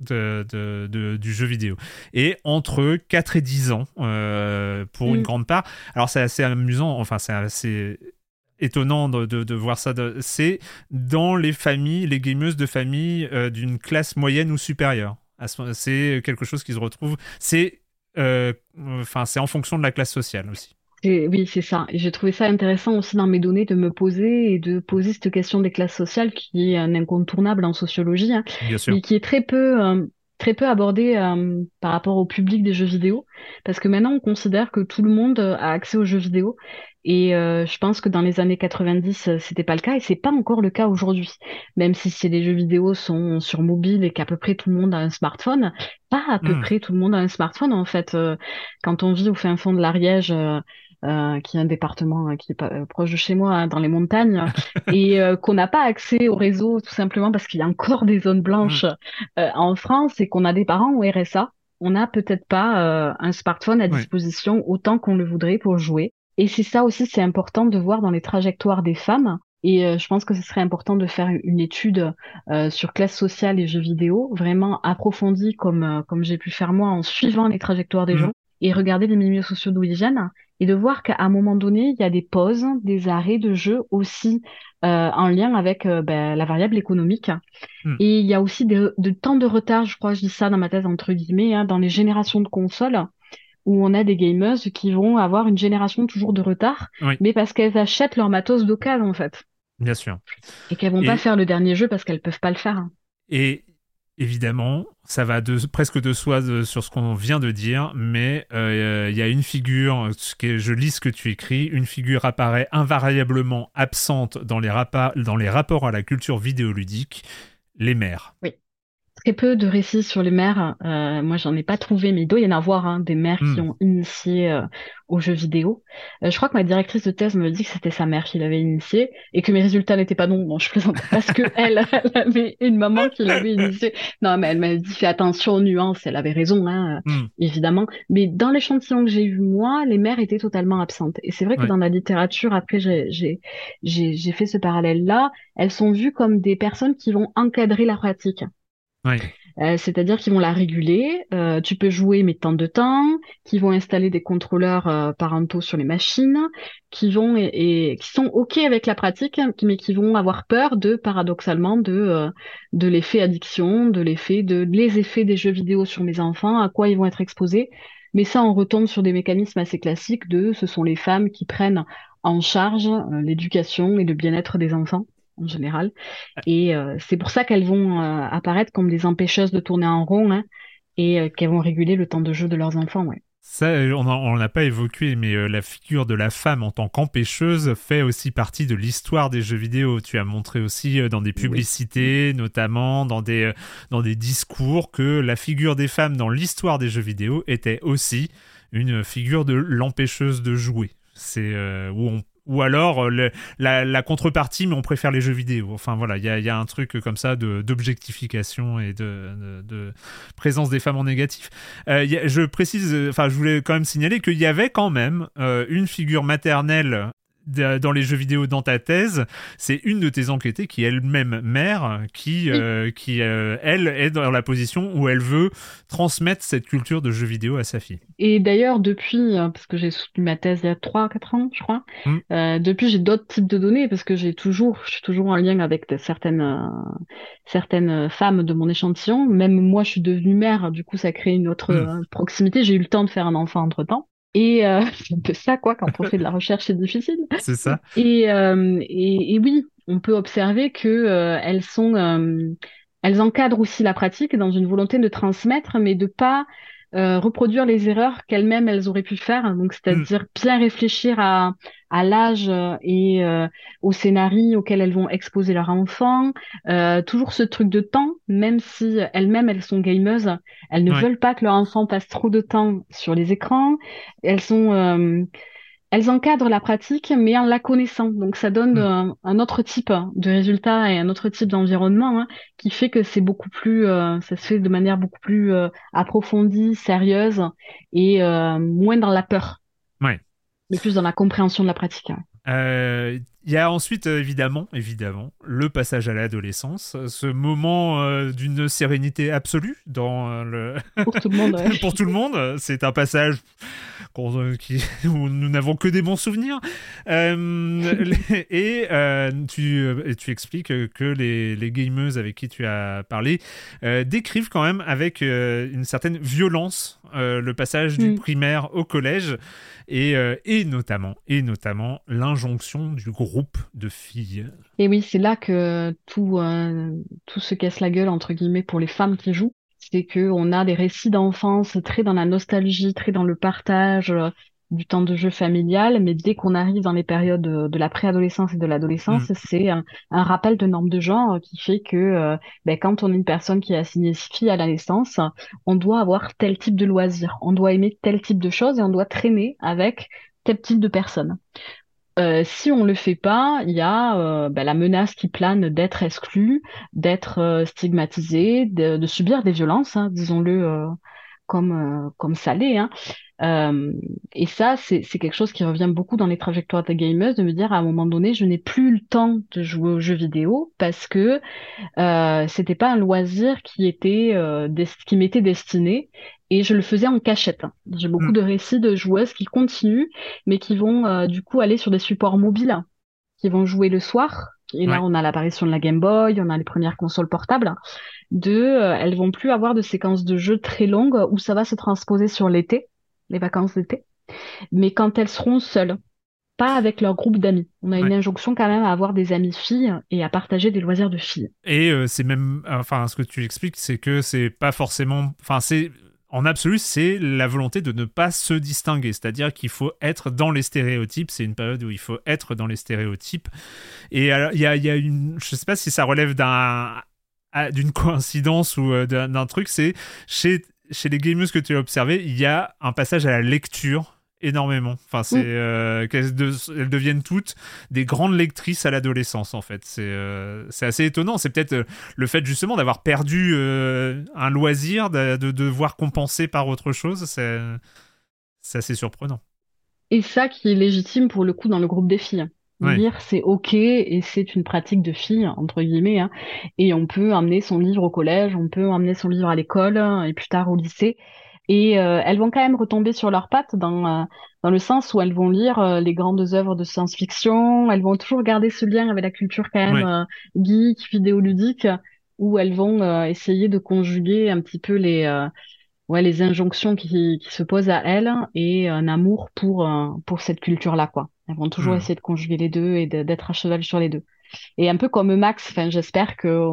de, du jeu vidéo. Et entre 4 et 10 ans, pour une mm. grande part. Alors, c'est assez amusant. Enfin, c'est assez étonnant de, de, voir ça. C'est dans les familles, les gameuses de famille d'une classe moyenne ou supérieure. C'est quelque chose qui se retrouve. C'est enfin, c'est en fonction de la classe sociale aussi. oui, c'est ça. Et j'ai trouvé ça intéressant aussi dans mes données de me poser et de poser cette question des classes sociales qui est un incontournable en sociologie, hein, mais qui est très peu, très peu abordé euh, par rapport au public des jeux vidéo, parce que maintenant on considère que tout le monde a accès aux jeux vidéo, et euh, je pense que dans les années 90 euh, c'était pas le cas, et c'est pas encore le cas aujourd'hui, même si les jeux vidéo sont sur mobile et qu'à peu près tout le monde a un smartphone, pas à peu hmm. près tout le monde a un smartphone en fait. quand on vit au fin fond de l'Ariège euh, qui est un département euh, qui est euh, proche de chez moi, hein, dans les montagnes, [LAUGHS] et qu'on n'a pas accès au réseau tout simplement parce qu'il y a encore des zones blanches mm. en France et qu'on a des parents au RSA. On n'a peut-être pas un smartphone à disposition autant qu'on le voudrait pour jouer. Et c'est ça aussi, c'est important de voir dans les trajectoires des femmes. Et je pense que ce serait important de faire une étude sur classe sociale et jeux vidéo, vraiment approfondie comme comme j'ai pu faire moi en suivant les trajectoires des mm. gens et regarder les milieux sociaux d'où ils viennent et de voir qu'à un moment donné, il y a des pauses, des arrêts de jeu aussi euh, en lien avec euh, ben, la variable économique. Hmm. Et il y a aussi de, temps de retard, je crois, je dis ça dans ma thèse entre guillemets, hein, dans les générations de consoles où on a des gamers qui vont avoir une génération toujours de retard, mais parce qu'elles achètent leur matos d'occasion en fait. Bien sûr. Et qu'elles vont pas faire le dernier jeu parce qu'elles peuvent pas le faire. Et évidemment, ça va de, presque de soi sur ce qu'on vient de dire, mais euh, il y a une figure, que, je lis ce que tu écris, une figure apparaît invariablement absente dans les, dans les rapports à la culture vidéoludique, les mères. Oui très peu de récits sur les mères. Euh, moi, j'en ai pas trouvé, mais il doit y en avoir hein, des mères qui hmm. ont initié euh, aux jeux vidéo. Euh, je crois que ma directrice de thèse me dit que c'était sa mère qui l'avait initié et que mes résultats n'étaient pas bons. Bon, je plaisante parce que [LAUGHS] elle, avait une maman qui l'avait initié. Non, mais elle m'a dit fais attention aux nuances. Elle avait raison, hein, hmm. évidemment. Mais dans l'échantillon que j'ai eu moi, les mères étaient totalement absentes. Et c'est vrai que dans la littérature, après, j'ai j'ai fait ce parallèle-là. Elles sont vues comme des personnes qui vont encadrer la pratique. Euh, c'est-à-dire qu'ils vont la réguler. Euh, tu peux jouer mais tant de temps, qui vont installer des contrôleurs euh, parentaux sur les machines, qui vont et, qui sont ok avec la pratique, mais qui vont avoir peur de paradoxalement de de l'effet addiction, de l'effet de les effets des jeux vidéo sur mes enfants, à quoi ils vont être exposés. Mais ça, on retombe sur des mécanismes assez classiques de ce sont les femmes qui prennent en charge l'éducation et le bien-être des enfants en général. Et euh, c'est pour ça qu'elles vont euh, apparaître comme des empêcheuses de tourner en rond hein, et euh, qu'elles vont réguler le temps de jeu de leurs enfants. Ouais. Ça, on l'a pas évoqué, mais la figure de la femme en tant qu'empêcheuse fait aussi partie de l'histoire des jeux vidéo. Tu as montré aussi dans des publicités, notamment dans des, dans des discours, que la figure des femmes dans l'histoire des jeux vidéo était aussi une figure de l'empêcheuse de jouer. C'est où on ou alors euh, la, contrepartie, mais on préfère les jeux vidéo. Enfin voilà, il y a, un truc comme ça d'objectification et de, présence des femmes en négatif. Euh, je précise, enfin je voulais quand même signaler qu'il y avait quand même euh, une figure maternelle dans les jeux vidéo dans ta thèse, c'est une de tes enquêtées qui est elle-même mère, qui, euh, qui euh, elle, est dans la position où elle veut transmettre cette culture de jeux vidéo à sa fille. Et d'ailleurs, depuis, euh, parce que j'ai soutenu ma thèse il y a 3-4 ans, je crois, hmm. depuis j'ai d'autres types de données, parce que j'ai toujours, je suis toujours en lien avec certaines, certaines femmes de mon échantillon. Même moi, je suis devenue mère, du coup, ça crée une autre hmm. proximité. J'ai eu le temps de faire un enfant entre-temps. Et euh, [LAUGHS] c'est un peu ça, quoi, quand on fait de la recherche, c'est difficile. [LAUGHS] C'est ça. Et, euh, et, et, oui, on peut observer que euh, elles sont, euh, elles encadrent aussi la pratique dans une volonté de transmettre, mais de pas euh, reproduire les erreurs qu'elles-mêmes elles auraient pu faire. Donc, c'est-à-dire mm. bien réfléchir à, à l'âge et euh, au scénario auquel elles vont exposer leur enfant. Euh, toujours ce truc de temps, même si elles-mêmes elles sont gameuses, elles ne veulent pas que leur enfant passe trop de temps sur les écrans. Elles sont elles encadrent la pratique, mais en la connaissant. Donc ça donne mm. un, autre type de résultat et un autre type d'environnement hein, qui fait que c'est beaucoup plus, euh, ça se fait de manière beaucoup plus euh, approfondie, sérieuse et euh, moins dans la peur. Mais plus dans la compréhension de la pratique. Hein. Il y a ensuite, euh, évidemment, évidemment, le passage à l'adolescence, ce moment euh, d'une sérénité absolue dans euh, le... Pour tout le monde, ouais. [LAUGHS] pour tout le monde. C'est un passage euh, qui... [LAUGHS] où nous n'avons que des bons souvenirs. Euh, [LAUGHS] et, euh, tu, euh, et tu expliques euh, que les, les gameuses avec qui tu as parlé euh, décrivent quand même avec euh, une certaine violence euh, le passage du Mm. primaire au collège et, euh, et notamment, et notamment l'injonction du groupe de filles. Et oui, c'est là que tout, euh, tout se casse la gueule, entre guillemets, pour les femmes qui jouent. C'est que on a des récits d'enfance très dans la nostalgie, très dans le partage euh, du temps de jeu familial, mais dès qu'on arrive dans les périodes de, de la préadolescence et de l'adolescence, c'est un, un rappel de normes de genre qui fait que euh, ben, quand on est une personne qui est assignée fille à la naissance, on doit avoir tel type de loisir, on doit aimer tel type de choses et on doit traîner avec tel type de personnes. Euh, si on le fait pas, il y a euh, ben, la menace qui plane d'être exclu, d'être euh, stigmatisé, de, de subir des violences, hein, disons-le euh, comme comme ça l'est. Hein. Et ça, c'est quelque chose qui revient beaucoup dans les trajectoires des gamers, de me dire à un moment donné, je n'ai plus le temps de jouer aux jeux vidéo parce que c'était pas un loisir qui était qui m'était destiné et je le faisais en cachette. hein. J'ai beaucoup Mm. de récits de joueuses qui continuent, mais qui vont euh, du coup aller sur des supports mobiles, qui vont jouer le soir. Et là, on a l'apparition de la Game Boy, on a les premières consoles portables. De, euh, elles vont plus avoir de séquences de jeux très longues où ça va se transposer sur l'été, les vacances d'été. Mais quand elles seront seules, pas avec leur groupe d'amis. On a une injonction quand même à avoir des amis filles et à partager des loisirs de filles. Et euh, c'est même, enfin, ce que tu expliques, c'est que c'est pas forcément, enfin, c'est en absolu, c'est la volonté de ne pas se distinguer, c'est-à-dire qu'il faut être dans les stéréotypes. C'est une période où il faut être dans les stéréotypes. Et alors, il y a, a une, je sais pas si ça relève d'une coïncidence ou euh, d'un truc, c'est chez chez les gamers que tu as observé, il y a un passage à la lecture énormément. Enfin, c'est Mm. euh, qu'elles de- elles deviennent toutes des grandes lectrices à l'adolescence en fait. C'est euh, c'est assez étonnant. C'est peut-être euh, le fait justement d'avoir perdu euh, un loisir, de, de devoir compenser par autre chose. C'est c'est assez surprenant. Et ça qui est légitime pour le coup dans le groupe des filles. Ouais. Lire, c'est ok et c'est une pratique de filles, entre guillemets. hein. Et on peut amener son livre au collège, on peut amener son livre à l'école et plus tard au lycée. Et euh, elles vont quand même retomber sur leurs pattes dans, euh, dans le sens où elles vont lire euh, les grandes œuvres de science-fiction, elles vont toujours garder ce lien avec la culture quand même Ouais. euh, geek, vidéoludique, où elles vont euh, essayer de conjuguer un petit peu les, euh, ouais, les injonctions qui, qui se posent à elles et un amour pour, euh, pour cette culture-là, quoi. Elles vont toujours Hmm. essayer de conjuguer les deux et d'être à cheval sur les deux. Et un peu comme Max, enfin, j'espère que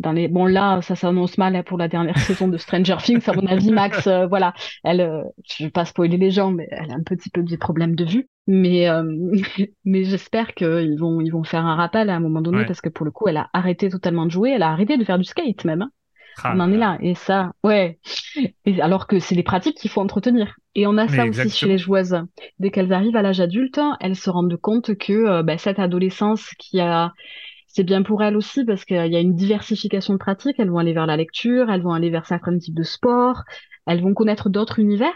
dans les, bon, là, ça s'annonce mal hein, pour la dernière [LAUGHS] saison de Stranger Things. À mon avis, Max, euh, voilà, elle, euh, je vais pas spoiler les gens, mais elle a un petit peu des problèmes de vue. Mais, euh, [LAUGHS] mais j'espère qu'ils vont, ils vont faire un rappel à un moment donné Ouais. parce que pour le coup, elle a arrêté totalement de jouer. Elle a arrêté de faire du skate même. hein. Ah, On en est là. Et ça, ouais. Et alors que c'est des pratiques qu'il faut entretenir. Et on a ça aussi chez les joueuses. Dès qu'elles arrivent à l'âge adulte, elles se rendent compte que euh, bah, cette adolescence qui a, c'est bien pour elles aussi parce qu'il y a une diversification de pratiques. Elles vont aller vers la lecture, elles vont aller vers certains types de sports, elles vont connaître d'autres univers,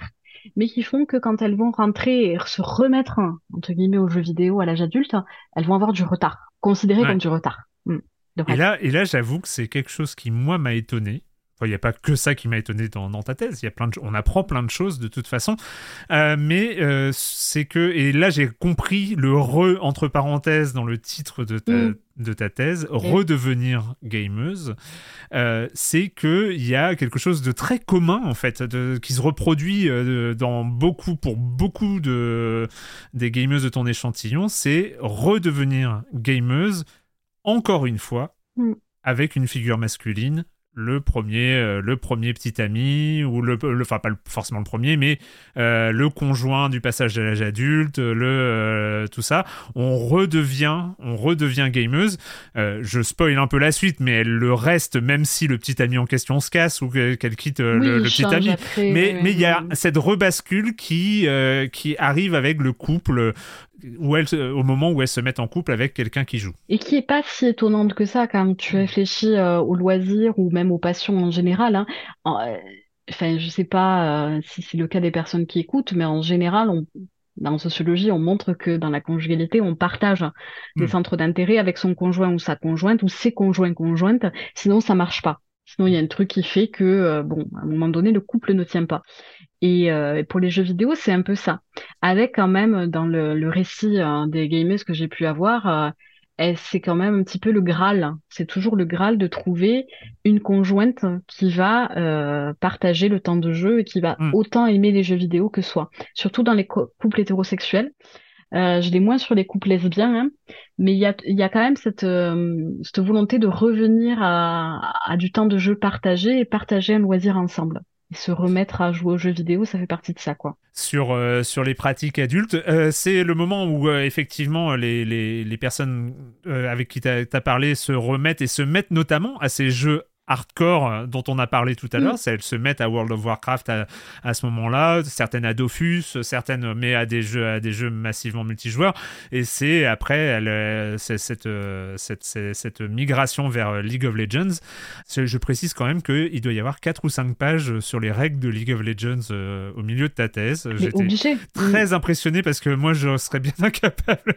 mais qui font que quand elles vont rentrer et se remettre entre guillemets aux jeux vidéo à l'âge adulte, elles vont avoir du retard, considéré Ouais. comme du retard. Hmm. Et là, et là j'avoue que c'est quelque chose qui, moi, m'a étonné. Enfin, Il n'y a pas que ça qui m'a étonné dans, dans ta thèse. Il y a plein de, on apprend plein de choses de toute façon. Euh, mais euh, c'est que, et là j'ai compris le re entre parenthèses dans le titre de ta, Mm. de ta thèse, redevenir gameuse, euh, c'est que il y a quelque chose de très commun en fait, de, qui se reproduit dans beaucoup, pour beaucoup de des gameuses de ton échantillon, c'est redevenir gameuse encore une fois Mm. avec une figure masculine le premier, euh, le premier petit ami, ou le, le- enfin pas le- forcément le premier, mais euh, le conjoint du passage de l'âge adulte, le euh, tout ça, on redevient, on redevient gameuse. Euh, je spoil un peu la suite, mais elle le reste même si le petit ami en question se casse ou que- qu'elle quitte euh, Oui, le, petit ami. après, Mais il y a cette rebascule qui euh, qui arrive avec le couple où elle, au moment où elles se mettent en couple avec quelqu'un qui joue. Et qui est pas si étonnante que ça quand tu réfléchis euh, aux loisirs ou même aux passions en général. Hein. En- euh, Enfin, je sais pas euh, si c'est le cas des personnes qui écoutent, mais en général, on, Dans sociologie, on montre que dans la conjugalité, on partage des Hmm. centres d'intérêt avec son conjoint ou sa conjointe ou ses conjoints conjointes. Sinon, ça marche pas. Sinon, il y a un truc qui fait que, euh, bon, à un moment donné, le couple ne tient pas. Et euh, pour les jeux vidéo, c'est un peu ça. Avec quand même dans le, le récit euh, des gamers que j'ai pu avoir, euh, eh, c'est quand même un petit peu le Graal. C'est toujours le Graal de trouver une conjointe qui va euh, partager le temps de jeu et qui va Mm. autant aimer les jeux vidéo que soi. Surtout dans les co- couples hétérosexuels. Euh, je l'ai moins sur les couples lesbiens, hein, mais il y a, il y a quand même cette, euh, cette volonté de revenir à, à du temps de jeu partagé et partager un loisir ensemble. Et se remettre à jouer aux jeux vidéo, ça fait partie de ça, quoi. sur, euh, sur les pratiques adultes. Euh, c'est le moment où euh, effectivement les, les, personnes avec qui tu as parlé se remettent et se mettent notamment à ces jeux hardcore euh, dont on a parlé tout à Mm. l'heure. Elles se mettent à World of Warcraft à, à ce moment-là, certaines à Dofus, certaines mais à des jeux, à des jeux massivement multijoueurs. Et c'est après elle, euh, cette, euh, cette, cette, cette migration vers euh, League of Legends. Je précise quand même qu'il doit y avoir 4 ou 5 pages sur les règles de League of Legends euh, au milieu de ta thèse. J'étais très impressionné parce que moi je serais bien [LAUGHS] incapable.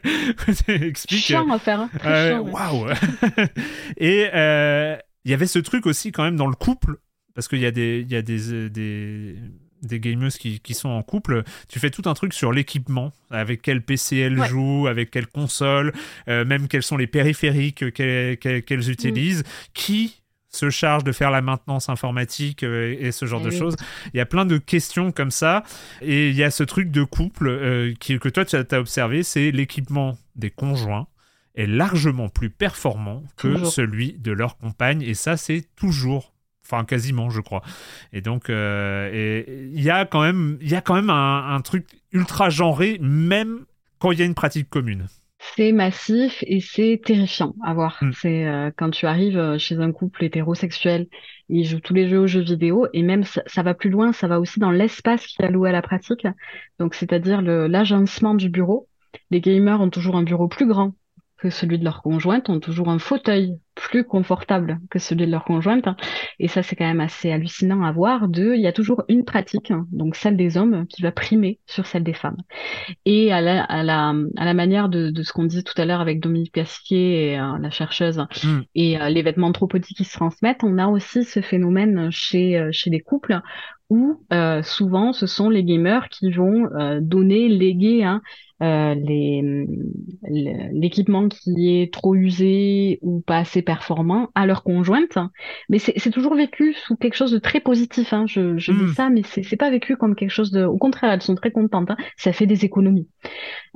Explique. Chiant à faire, hein. Très Euh, chiant, ouais. Waouh [LAUGHS] Et euh, il y avait ce truc aussi quand même dans le couple, parce qu'il y a des, il y a des, euh, des, des gamers qui, qui sont en couple. Tu fais tout un truc sur l'équipement, avec quel PC elles Ouais. jouent, avec quelle console, euh, même quels sont les périphériques qu'elles, Mm. utilisent, qui se charge de faire la maintenance informatique euh, et ce genre Eh de oui. choses. Il y a plein de questions comme ça. Et il y a ce truc de couple euh, qui, que toi, tu as observé, c'est l'équipement des conjoints est largement plus performant que Toujours. celui de leur compagne. Et ça, c'est toujours. Enfin, quasiment, je crois. Et donc, euh, il y a quand même, il y a quand même un, un truc ultra genré, même quand il y a une pratique commune. C'est massif et c'est terrifiant à voir. Mm. C'est euh, quand tu arrives euh, chez un couple hétérosexuel, ils jouent tous les jeux aux jeux vidéo et même ça, ça va plus loin, ça va aussi dans l'espace qui est alloué à la pratique. Donc c'est-à-dire l'agencement du bureau. Les gamers ont toujours un bureau plus grand que celui de leur conjointe, ont toujours un fauteuil plus confortable que celui de leur conjointe. Et ça, c'est quand même assez hallucinant à voir. De, il y a toujours une pratique, donc celle des hommes, qui va primer sur celle des femmes. Et à la, à la, à la manière de, de ce qu'on disait tout à l'heure avec Dominique Pasquier et euh, la chercheuse Mm. et euh, les vêtements anthropodiques qui se transmettent, on a aussi ce phénomène chez, euh, chez les couples où euh, souvent ce sont les gamers qui vont euh, donner, léguer hein, euh, les, l'équipement qui est trop usé ou pas assez performant à leur conjointe. Mais c'est toujours vécu sous quelque chose de très positif. Hein. Je, je dis ça, mais c'est c'est pas vécu comme quelque chose de... Au contraire, elles sont très contentes. Hein. Ça fait des économies.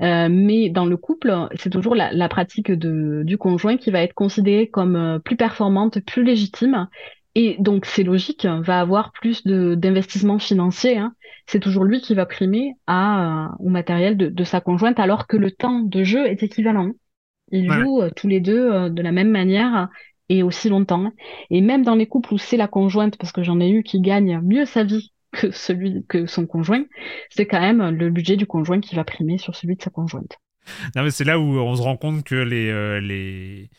Euh, mais dans le couple, c'est toujours la, la pratique de, du conjoint qui va être considérée comme euh, plus performante, plus légitime. Et donc, c'est logique, va avoir plus de d'investissement financier. Hein. C'est toujours lui qui va primer à, euh, au matériel de, de sa conjointe, alors que le temps de jeu est équivalent. Ils Ouais. jouent euh, tous les deux euh, de la même manière et aussi longtemps. Et même dans les couples où c'est la conjointe, parce que j'en ai eu qui gagne mieux sa vie que celui que son conjoint, c'est quand même le budget du conjoint qui va primer sur celui de sa conjointe. Non, mais c'est là où on se rend compte que les, euh, les,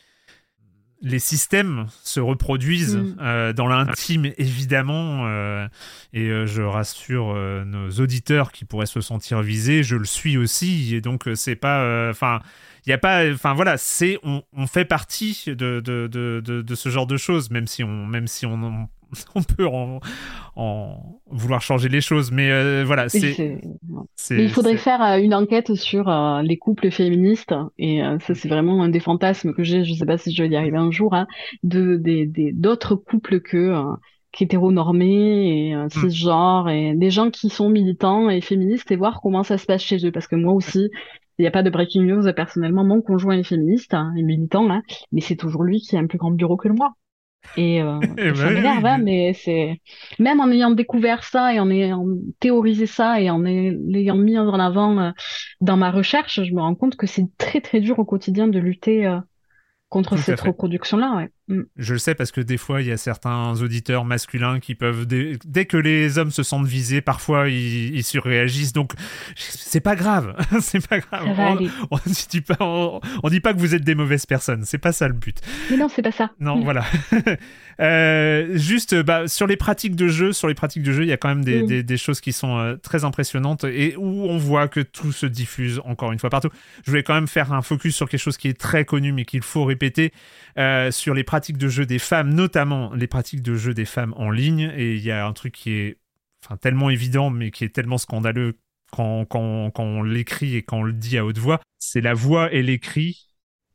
les systèmes se reproduisent Mm. euh, dans l'intime, évidemment. euh, et euh, je rassure nos auditeurs qui pourraient se sentir visés, je le suis aussi. Et donc, c'est pas. Enfin. il y a pas enfin voilà c'est on, on fait partie de, de, de, de, de ce genre de choses même si on même si on [LAUGHS] on peut en, en vouloir changer les choses mais euh, voilà c'est il faudrait faire euh, une enquête sur euh, les couples féministes et ça c'est vraiment un des fantasmes que j'ai. Je sais pas si je vais y arriver un jour, hein, de d'autres couples que qu'hétéronormés et euh, cisgenres et des gens qui sont militants et féministes et voir comment ça se passe chez eux. Parce que moi aussi, il n'y a pas de breaking news. Personnellement, mon conjoint est féministe hein, et militant, hein, mais c'est toujours lui qui a un plus grand bureau que moi. Et, euh, [LAUGHS] Eh et ça ben m'énerve, hein, mais- c'est même en ayant découvert ça et en ayant théorisé ça et en ay- l'ayant mis en avant euh, dans ma recherche, je me rends compte que c'est très très dur au quotidien de lutter euh, contre Tout cette reproduction-là. Ouais. Mm. Je le sais parce que des fois, il y a certains auditeurs masculins qui peuvent, dès, dès que les hommes se sentent visés, parfois ils, ils surréagissent. Donc, c'est pas grave. [LAUGHS] c'est pas grave. Ça va On, aller. on dit pas, on- on dit pas que vous êtes des mauvaises personnes. C'est pas ça le but. Mais non, c'est pas ça. Non, voilà. [LAUGHS] Euh, juste bah, sur les pratiques de jeu, sur les pratiques de jeu, il y a quand même des, Mm. des- des choses qui sont euh, très impressionnantes et où on voit que tout se diffuse encore une fois partout. Je voulais quand même faire un focus sur quelque chose qui est très connu mais qu'il faut répéter euh, sur les pratiques de jeu des femmes, notamment les pratiques de jeu des femmes en ligne. Et il y a un truc qui est enfin tellement évident mais qui est tellement scandaleux quand, quand, quand on l'écrit et quand on le dit à haute voix, c'est la voix et l'écrit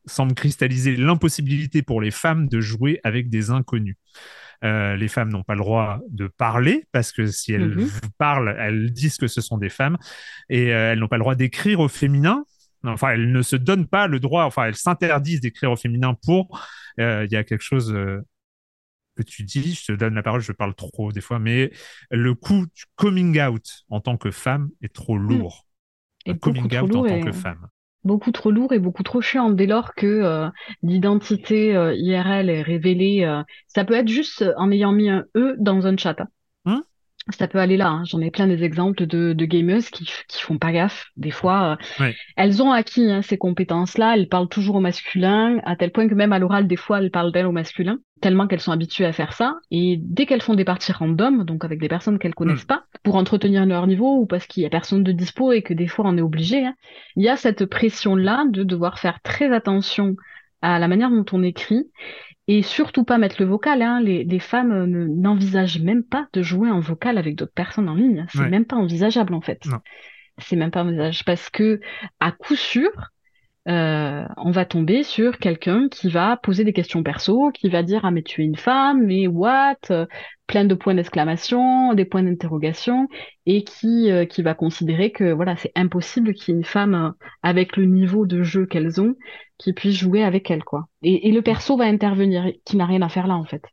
semblent cristalliser l'impossibilité pour les femmes de jouer avec des inconnus. Euh, les femmes n'ont pas le droit de parler parce que si elles Mhm. vous parlent, elles disent que ce sont des femmes et euh, elles n'ont pas le droit d'écrire au féminin. Enfin, elles ne se donnent pas le droit, enfin, elles s'interdisent d'écrire au féminin pour. euh, Il y a quelque chose euh, que tu dis, je te donne la parole, je parle trop des fois, mais le coup du coming out en tant que femme est trop lourd. Et coming out en tant que femme. beaucoup trop lourd et beaucoup trop chiant dès lors que euh, l'identité IRL est révélée. ça peut être juste en ayant mis un E dans un chat. hein. Hein? Ça peut aller là. hein. J'en ai plein des exemples de, de gameuses qui, qui font pas gaffe. Des fois, euh, Ouais. elles ont acquis hein, ces compétences-là. Elles parlent toujours au masculin, à tel point que même à l'oral, des fois, elles parlent d'elles au masculin, tellement qu'elles sont habituées à faire ça. Et dès qu'elles font des parties random, donc avec des personnes qu'elles connaissent pas, pour entretenir leur niveau ou parce qu'il y a personne de dispo et que des fois on est obligé, hein, il y a cette pression-là de devoir faire très attention à la manière dont on écrit et surtout pas mettre le vocal. Hein. Les, les femmes euh, ne- n'envisagent même pas de jouer en vocal avec d'autres personnes en ligne. C'est Ouais. même pas envisageable en fait. Non. C'est même pas envisageable parce que à coup sûr, euh, on va tomber sur quelqu'un qui va poser des questions perso, qui va dire ah mais tu es une femme, mais what, plein de points d'exclamation, des points d'interrogation, et qui euh, qui va considérer que voilà c'est impossible qu'il y ait une femme euh, avec le niveau de jeu qu'elles ont qui puisse jouer avec elles quoi. Et, et le perso va intervenir, qui n'a rien à faire là en fait.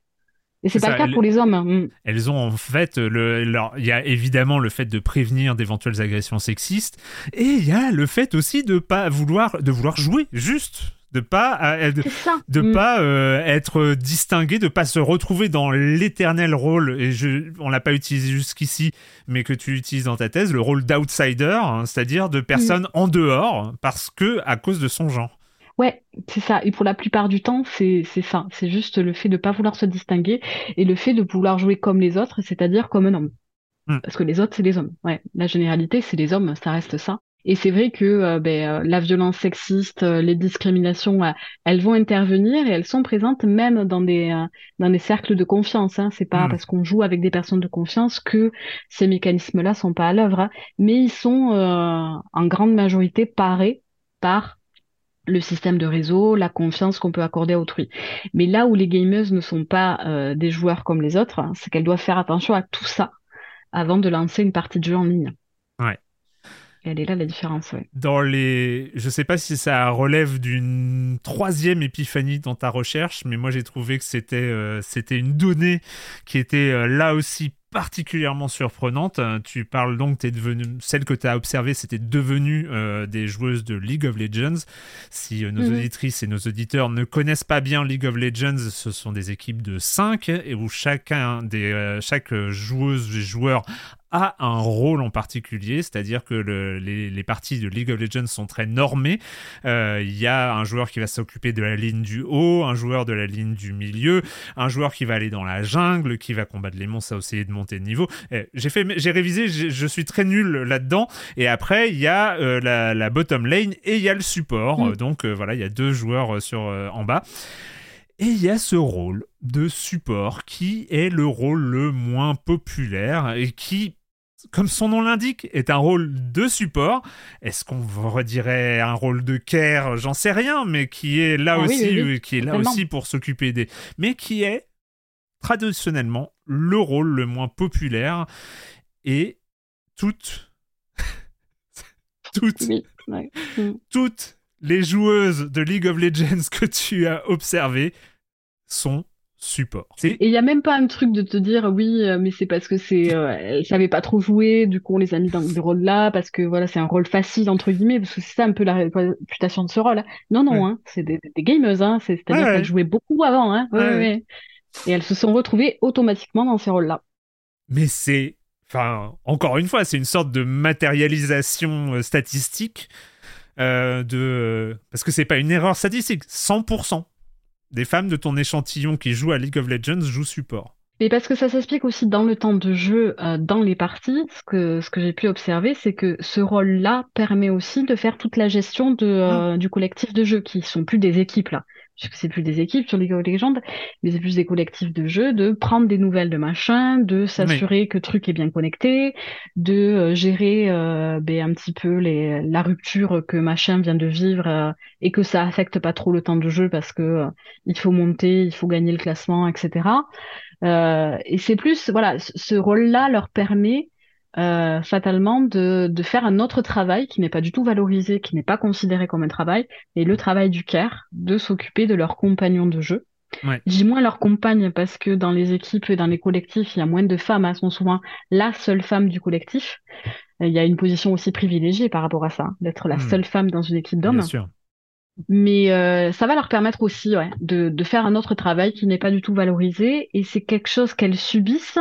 Et c'est pas ça, le cas pour les hommes. hein. Mm. elles ont en fait le leur il y a évidemment le fait de prévenir d'éventuelles agressions sexistes et il y a le fait aussi de pas vouloir de vouloir jouer juste de pas euh, de, de Mm. pas euh, être distingué de pas se retrouver dans l'éternel rôle et je on l'a pas utilisé jusqu'ici mais que tu utilises dans ta thèse le rôle d'outsider hein, c'est-à-dire de personne en dehors parce que à cause de son genre Ouais, c'est ça. Et pour la plupart du temps, c'est c'est ça. C'est juste le fait de pas vouloir se distinguer et le fait de vouloir jouer comme les autres, c'est-à-dire comme un homme. Hmm. Parce que les autres, c'est les hommes. Ouais, la généralité, c'est les hommes, ça reste ça. Et c'est vrai que euh, ben, euh, la violence sexiste, euh, les discriminations, elles vont intervenir et elles sont présentes même dans des euh, dans des cercles de confiance. Hein. C'est pas Hmm. parce qu'on joue avec des personnes de confiance que ces mécanismes-là sont pas à l'œuvre, hein. mais ils sont euh, en grande majorité parés par le système de réseau, la confiance qu'on peut accorder à autrui. Mais là où les gameuses ne sont pas euh, des joueurs comme les autres, hein, c'est qu'elles doivent faire attention à tout ça avant de lancer une partie de jeu en ligne. Ouais. Et elle est là la différence, ouais. dans les je sais pas si ça relève d'une troisième épiphanie dans ta recherche mais moi j'ai trouvé que c'était euh, c'était une donnée qui était euh, là aussi particulièrement surprenante. Euh, Tu parles donc, t'es devenu, celle que tu as observée, c'était devenu euh, des joueuses de League of Legends. Si euh, nos Mhm. auditrices et nos auditeurs ne connaissent pas bien League of Legends, ce sont des équipes de 5 et où chacun des, euh, chaque joueuse et joueur a un rôle en particulier, c'est-à-dire que le- les, les parties de League of Legends sont très normées. Euh, Il y a un joueur qui va s'occuper de la ligne du haut, un joueur de la ligne du milieu, un joueur qui va aller dans la jungle, qui va combattre les monstres, à essayer de monter de niveau. Eh, J'ai fait, j'ai révisé, je suis très nul là-dedans. Et après, il y a euh, la, la bottom lane et il y a le support. Mm. Euh, Donc euh, voilà, il y a deux joueurs euh, sur euh, en bas. Et il y a ce rôle de support qui est le rôle le moins populaire et qui, comme son nom l'indique, est un rôle de support. Est-ce qu'on redirait un rôle de care? J'en sais rien, mais qui est là Ah aussi, oui, oui, euh, qui est là aussi pour s'occuper des, mais qui est traditionnellement le rôle le moins populaire et toutes, [LAUGHS] toutes ouais. Mm. toutes les joueuses de League of Legends que tu as observées sont support. Et il n'y a même pas un truc de te dire oui, euh, mais c'est parce que c'est euh, elle savait pas trop jouer, du coup on les a mis dans ce rôle-là parce que voilà c'est un rôle facile entre guillemets parce que c'est ça un peu la réputation de ce rôle. Non non, hein, c'est des, des gameuses, hein, c'est-à-dire qu'elles jouaient beaucoup avant, hein, et elles se sont retrouvées automatiquement dans ces rôles-là. Mais c'est, enfin encore une fois, c'est une sorte de matérialisation euh, statistique de parce que c'est pas une erreur statistique, 100% des femmes de ton échantillon qui jouent à League of Legends jouent support. Mais parce que ça s'explique aussi dans le temps de jeu, euh, dans les parties, ce que, ce que j'ai pu observer, c'est que ce rôle-là permet aussi de faire toute la gestion de, euh, ah. du collectif de jeu, qui sont plus des équipes là puisque c'est plus des équipes sur League of Legends, mais c'est plus des collectifs de jeux, de prendre des nouvelles de machin, de s'assurer que le truc est bien connecté, de euh, gérer euh, ben, un petit peu les, la rupture que machin vient de vivre euh, et que ça affecte pas trop le temps de jeu parce que il faut monter, il faut gagner le classement, etc. et c'est plus, voilà, ce rôle-là leur permet euh, fatalement de, de, faire un autre travail qui n'est pas du tout valorisé, qui n'est pas considéré comme un travail, et le travail du care, de s'occuper de leurs compagnons de jeu. Ouais. J'ai moins leurs compagnes parce que dans les équipes et dans les collectifs, il y a moins de femmes, elles sont souvent la seule femme du collectif. Il y a une position aussi privilégiée par rapport à ça, d'être la hmm. seule femme dans une équipe d'hommes. Mais euh, ça va leur permettre aussi ouais, de, de faire un autre travail qui n'est pas du tout valorisé et c'est quelque chose qu'elles subissent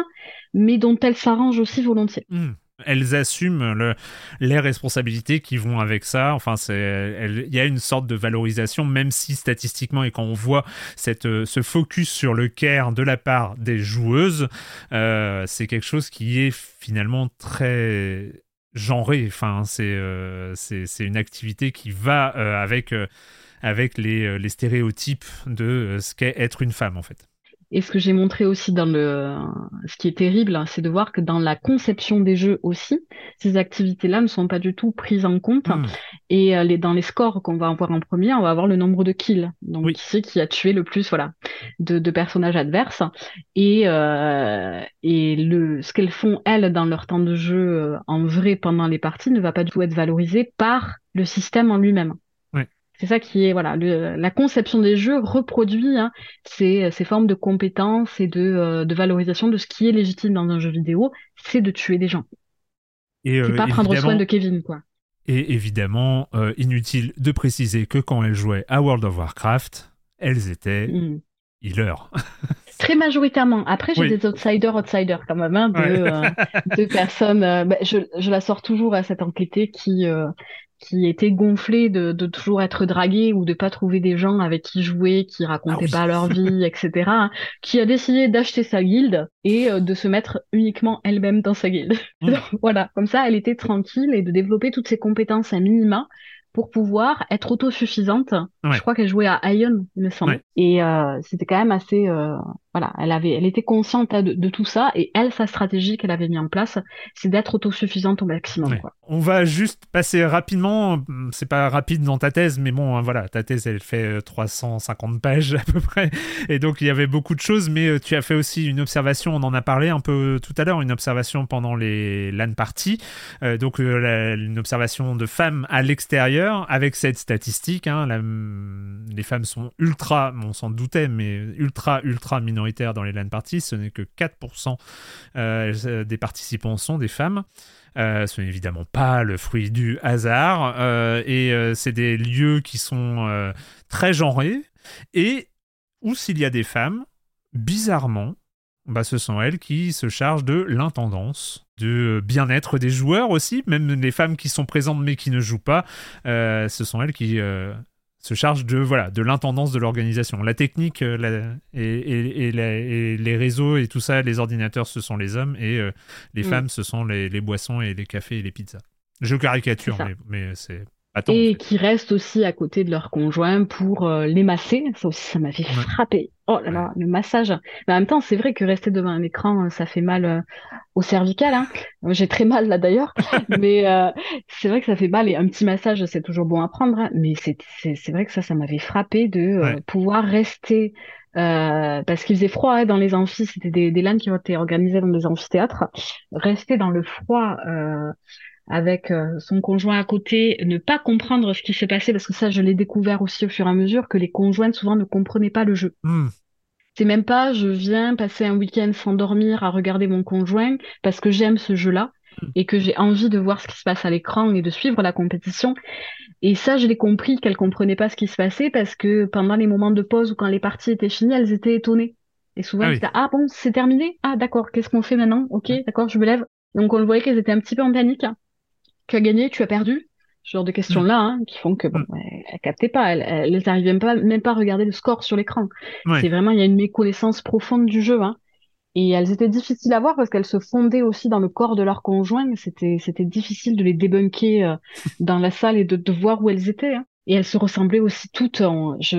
mais dont elles s'arrangent aussi volontiers. Hmm. Elles assument le, les responsabilités qui vont avec ça. Enfin, il y a une sorte de valorisation, même si statistiquement, et quand on voit euh, ce focus sur le care de la part des joueuses, euh, c'est quelque chose qui est finalement très genré. Enfin, c'est euh, une activité qui va avec, avec les, les stéréotypes de ce qu'est être une femme, en fait. Et ce que j'ai montré aussi dans le, ce qui est terrible, hein, c'est de voir que dans la conception des jeux aussi, ces activités-là ne sont pas du tout prises en compte. Hmm. Et euh, les, dans les scores qu'on va avoir en premier, on va avoir le nombre de kills. Donc qui c'est qui a tué le plus, voilà, de, de personnages adverses. Et euh, et le, ce qu'elles font elles dans leur temps de jeu euh, en vrai pendant les parties ne va pas du tout être valorisé par le système en lui-même. C'est ça qui est voilà la conception des jeux reproduit hein, ces, formes de compétences et de, euh, de, valorisation de ce qui est légitime dans un jeu vidéo, c'est de tuer des gens. Et c'est euh, pas prendre soin de Kevin quoi. Et évidemment, euh, inutile de préciser que quand elles jouaient à World of Warcraft, elles étaient mm. healers. [LAUGHS] Très majoritairement. Après, j'ai des outsiders, outsiders quand même, hein, de, [LAUGHS] personnes. Bah, je, je, la sors toujours à cette enquêtée qui, qui était gonflé de, de, toujours être dragué ou de pas trouver des gens avec qui jouer, qui racontaient ah pas leur [LAUGHS] vie, etc., hein, qui a décidé d'acheter sa guilde et euh, de se mettre uniquement elle-même dans sa guilde. [LAUGHS] Mmh. voilà, comme ça, elle était tranquille et de développer toutes ses compétences à minima pour pouvoir être autosuffisante. Je crois qu'elle jouait à Ion, il me semble. Et euh, c'était quand même assez euh, voilà, elle avait, elle était consciente de, tout ça et elle, sa stratégie qu'elle avait mis en place, c'est d'être autosuffisante au maximum. On va juste passer rapidement, c'est pas rapide dans ta thèse, mais bon, hein, voilà, ta thèse elle fait 350 euh, pages [LAUGHS] à peu près, et donc il y avait beaucoup de choses, mais euh, tu as fait aussi une observation, on en a parlé un peu tout à l'heure, une observation pendant les LAN parties, euh, donc une observation de femmes à l'extérieur avec cette statistique, hein, les femmes sont ultra, on s'en doutait, mais ultra ultra minoritaires dans les LAN parties, ce n'est que 4% euh, des participants sont des femmes. Euh, ce n'est évidemment pas le fruit du hasard, euh, et c'est des lieux qui sont très genrés, et où s'il y a des femmes, bizarrement, bah, ce sont elles qui se chargent de l'intendance, du bien-être des joueurs aussi, même les femmes qui sont présentes mais qui ne jouent pas, ce sont elles qui se charge de voilà de l'intendance de l'organisation. La technique euh, et, les réseaux et tout ça, les ordinateurs, ce sont les hommes et euh, les mm. femmes, ce sont les, boissons et les cafés et les pizzas. Je caricature, mais c'est et qui restent aussi à côté de leur conjoint pour euh, les masser. Ça aussi, ça m'avait frappé. Oh là là, le massage. Mais en même temps, c'est vrai que rester devant un écran, euh, ça fait mal euh, au cervical. Hein. J'ai très mal là d'ailleurs. [LAUGHS] mais c'est vrai que ça fait mal. Et un petit massage, c'est toujours bon à prendre. Hein. Mais c'est vrai que ça, ça m'avait frappé de pouvoir rester parce qu'il faisait froid hein, dans les amphis, c'était des, des LAN qui ont été organisées dans des amphithéâtres. Rester dans le froid euh, avec euh, son conjoint à côté, ne pas comprendre ce qui s'est passé, parce que ça, je l'ai découvert aussi au fur et à mesure, que les conjointes souvent ne comprenaient pas le jeu. Hmm. C'est même pas je viens passer un week-end sans dormir à regarder mon conjoint parce que j'aime ce jeu-là mm. et que j'ai envie de voir ce qui se passe à l'écran et de suivre la compétition. Et ça, je l'ai compris qu'elles comprenaient pas ce qui se passait parce que pendant les moments de pause ou quand les parties étaient finies, elles étaient étonnées. Et souvent, ah, ah bon, c'est terminé? Ah d'accord, qu'est-ce qu'on fait maintenant? Ok, d'accord, je me lève. Donc on le voyait qu'elles étaient un petit peu en panique. Tu as gagné, tu as perdu ce genre de questions-là hein, qui font que bon, mm. captaient pas, elles, n'arrivaient même pas, même pas à regarder le score sur l'écran. C'est vraiment, il y a une méconnaissance profonde du jeu. Hein. Et elles étaient difficiles à voir parce qu'elles se fondaient aussi dans le corps de leur conjoint. C'était, c'était difficile de les débunker euh, [LAUGHS] dans la salle et de, de, voir où elles étaient. Hein. Et elles se ressemblaient aussi toutes. En, je,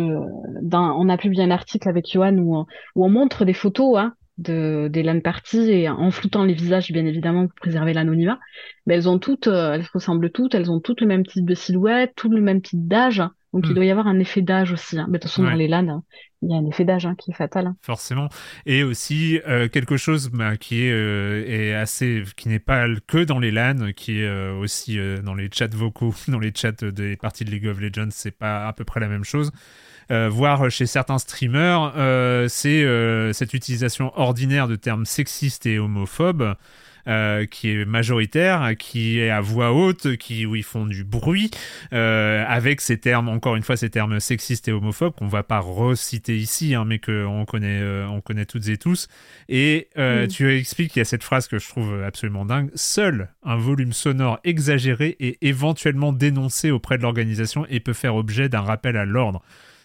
dans, on a publié un article avec Johan où, où on montre des photos hein, de des LAN parties et en floutant les visages bien évidemment pour préserver l'anonymat mais elles ont toutes euh, elles se ressemblent toutes elles ont toutes le même type de silhouette tout le même type d'âge donc il hmm. doit y avoir un effet d'âge aussi hein. mais de toute façon dans les LAN il y a un effet d'âge hein, qui est fatal hein. forcément et aussi euh, quelque chose bah, qui est, euh, est, assez qui n'est pas que dans les LAN qui est aussi dans les chats vocaux [LAUGHS] dans les chats des parties de League of Legends c'est pas à peu près la même chose euh, voir chez certains streamers, euh, c'est euh, cette utilisation ordinaire de termes sexistes et homophobes. qui est majoritaire, qui est à voix haute, qui, où ils font du bruit, avec ces termes, encore une fois, ces termes sexistes et homophobes qu'on va pas reciter ici, hein, mais qu'on connaît, on connaît toutes et tous. Et tu expliques qu'il y a cette phrase que je trouve absolument dingue seul un volume sonore exagéré est éventuellement dénoncé auprès de l'organisation et peut faire objet d'un rappel à l'ordre.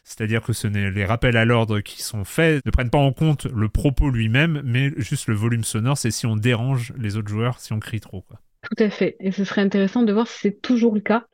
C'est-à-dire que ce n'est les rappels à l'ordre qui sont faits ne prennent pas en compte le propos lui-même, mais juste le volume sonore. C'est si on dérange les autres joueurs, si on crie trop. Quoi. Tout à fait. Et ce serait intéressant de voir si c'est toujours le cas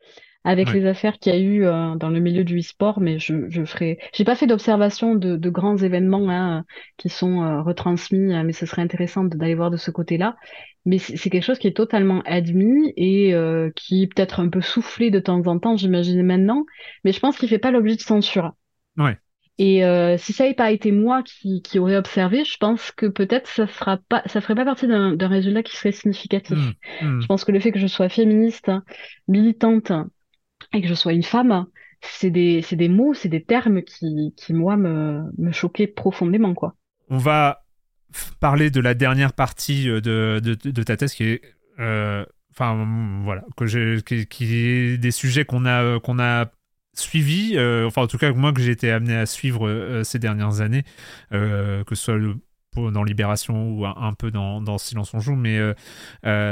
avec les affaires qu'il y a eu euh, dans le milieu du e-sport, mais je, je ferai. J'ai pas fait d'observation de, de, grands événements hein, qui sont euh, retransmis, euh, mais ce serait intéressant d'aller voir de ce côté-là. Mais c'est quelque chose qui est totalement admis et qui est peut-être un peu soufflé de temps en temps, j'imagine maintenant, mais je pense qu'il fait pas l'objet de censure. Ouais. Et euh, si ça n'avait pas été moi qui, qui aurait observé, je pense que peut-être ça sera pas, ça ferait pas partie d'un résultat qui serait significatif. Mmh, mmh. Je pense que le fait que je sois féministe, militante et que je sois une femme, c'est des, des mots, c'est des termes qui, qui moi me, me choquaient profondément quoi. On va parler de la dernière partie euh, de, de, de ta thèse qui est euh, enfin voilà que j'ai qui, qui, est des sujets qu'on a qu'on a suivi, euh, enfin en tout cas moi que j'ai été amené à suivre euh, ces dernières années, euh, que ce soit dans Libération ou un, peu dans, Silence on joue, mais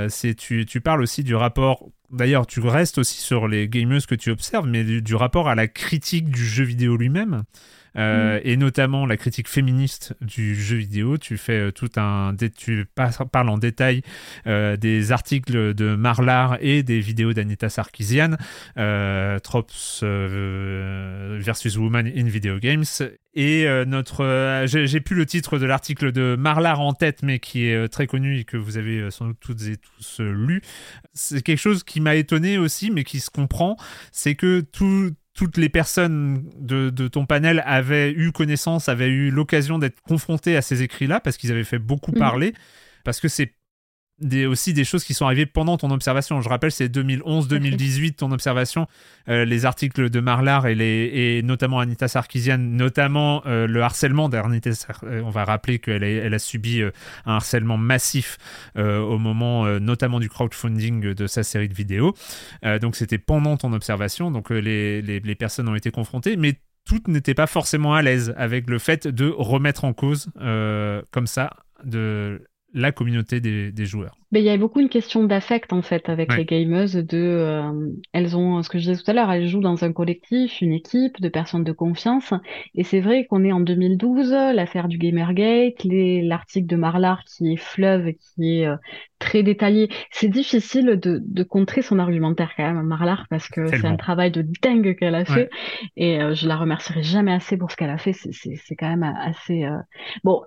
c'est tu, tu, parles aussi du rapport. D'ailleurs, tu restes aussi sur les gamers que tu observes, mais du rapport à la critique du jeu vidéo lui-même. Euh, et notamment la critique féministe du jeu vidéo. Tu fais euh, tout un, tu parles en détail euh, des articles de Marlar et des vidéos d'Anita Sarkeesian, Tropes versus Woman in Video Games. Et notre, j'ai plus le titre de l'article de Marlar en tête, mais qui est très connu et que vous avez sans doute toutes et tous lu. C'est quelque chose qui m'a étonné aussi, mais qui se comprend, c'est que tout toutes les personnes de, ton panel avaient eu connaissance, avaient eu l'occasion d'être confrontées à ces écrits-là, parce qu'ils avaient fait beaucoup mm. parler, parce que c'est des, aussi des choses qui sont arrivées pendant ton observation. Je rappelle, c'est 2011-2018 ton observation, euh, les articles de Marlar et, les, et notamment Anita Sarkeesian, notamment euh, le harcèlement d'Anita euh, On va rappeler qu'elle a, elle a subi un harcèlement massif au moment notamment du crowdfunding de sa série de vidéos. donc c'était pendant ton observation, donc les, les, les personnes ont été confrontées, mais toutes n'étaient pas forcément à l'aise avec le fait de remettre en cause comme ça de la communauté des, joueurs. Mais il y a beaucoup une question d'affect en fait avec les gamers. De, euh, elles ont ce que je disais tout à l'heure, elles jouent dans un collectif, une équipe de personnes de confiance. Et c'est vrai qu'on est en 2012, l'affaire du Gamergate, l'article de Marlar qui est fleuve, qui est euh, très détaillé. C'est difficile de, de, contrer son argumentaire quand même, Marlar, parce que c'est un travail de dingue qu'elle a fait. Et euh, je la remercierai jamais assez pour ce qu'elle a fait. C'est quand même assez. Bon,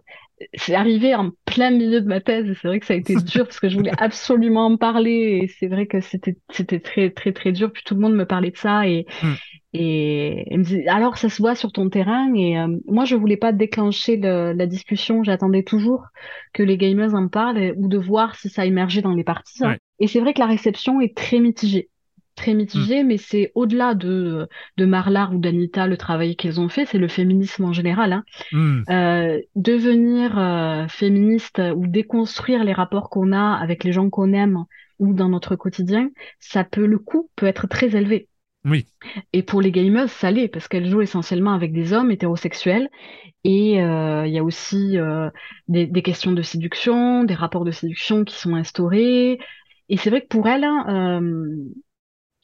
c'est arrivé en plein milieu de ma thèse c'est vrai que ça a été [LAUGHS] dur parce que je voulais absolument en parler et c'est vrai que c'était c'était très très très dur. Puis tout le monde me parlait de ça et hmm. et, me disait alors ça se voit sur ton terrain et euh, moi je voulais pas déclencher la discussion. J'attendais toujours que les gamers en parlent ou de voir si ça émergeait dans les parties et c'est vrai que la réception est très mitigée très mitigé, mais c'est au-delà de, de Marlar ou d'Anita, le travail qu'elles ont fait, c'est le féminisme en général. Hein. Hmm. Euh, devenir euh, féministe ou déconstruire les rapports qu'on a avec les gens qu'on aime ou dans notre quotidien, ça peut, le coût peut être très élevé. Oui. Et pour les gamers, ça l'est, parce qu'elles jouent essentiellement avec des hommes hétérosexuels. Et euh, il y a aussi des, des, questions de séduction, des rapports de séduction qui sont instaurés. Et c'est vrai que pour elles, euh,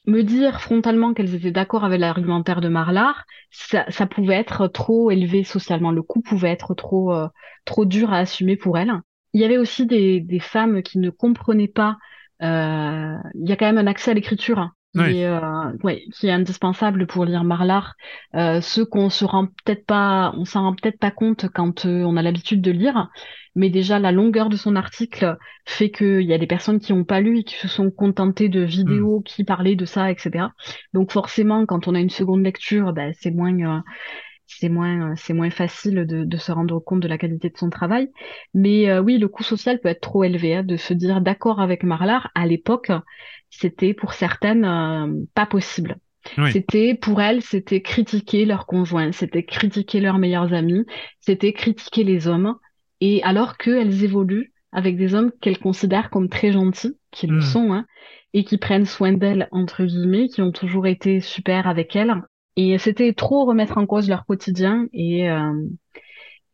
me dire frontalement qu'elles étaient d'accord avec l'argumentaire de Marlar, ça, pouvait être trop élevé socialement. Le coût pouvait être trop, euh, trop dur à assumer pour elles. Il y avait aussi des, femmes qui ne comprenaient pas. Euh, il y a quand même un accès à l'écriture qui, est, euh, ouais, qui est indispensable pour lire Marlar. Euh, ce qu'on se rend peut-être pas, on s'en rend peut-être pas compte quand euh, on a l'habitude de lire, mais déjà la longueur de son article fait qu'il y a des personnes qui n'ont pas lu et qui se sont contentées de vidéos hmm. qui parlaient de ça, etc. Donc forcément, quand on a une seconde lecture, ben, c'est moins euh, c'est moins c'est moins facile de, de, se rendre compte de la qualité de son travail. Mais euh, oui, le coût social peut être trop élevé, hein, de se dire d'accord avec Marlar à l'époque c'était pour certaines euh, pas possible. C'était pour elles, c'était critiquer leurs conjoints, c'était critiquer leurs meilleurs amis, c'était critiquer les hommes. Et alors qu'elles évoluent avec des hommes qu'elles considèrent comme très gentils, qui le hmm. sont, hein, et qui prennent soin d'elles entre guillemets, qui ont toujours été super avec elles. Et c'était trop remettre en cause leur quotidien et euh,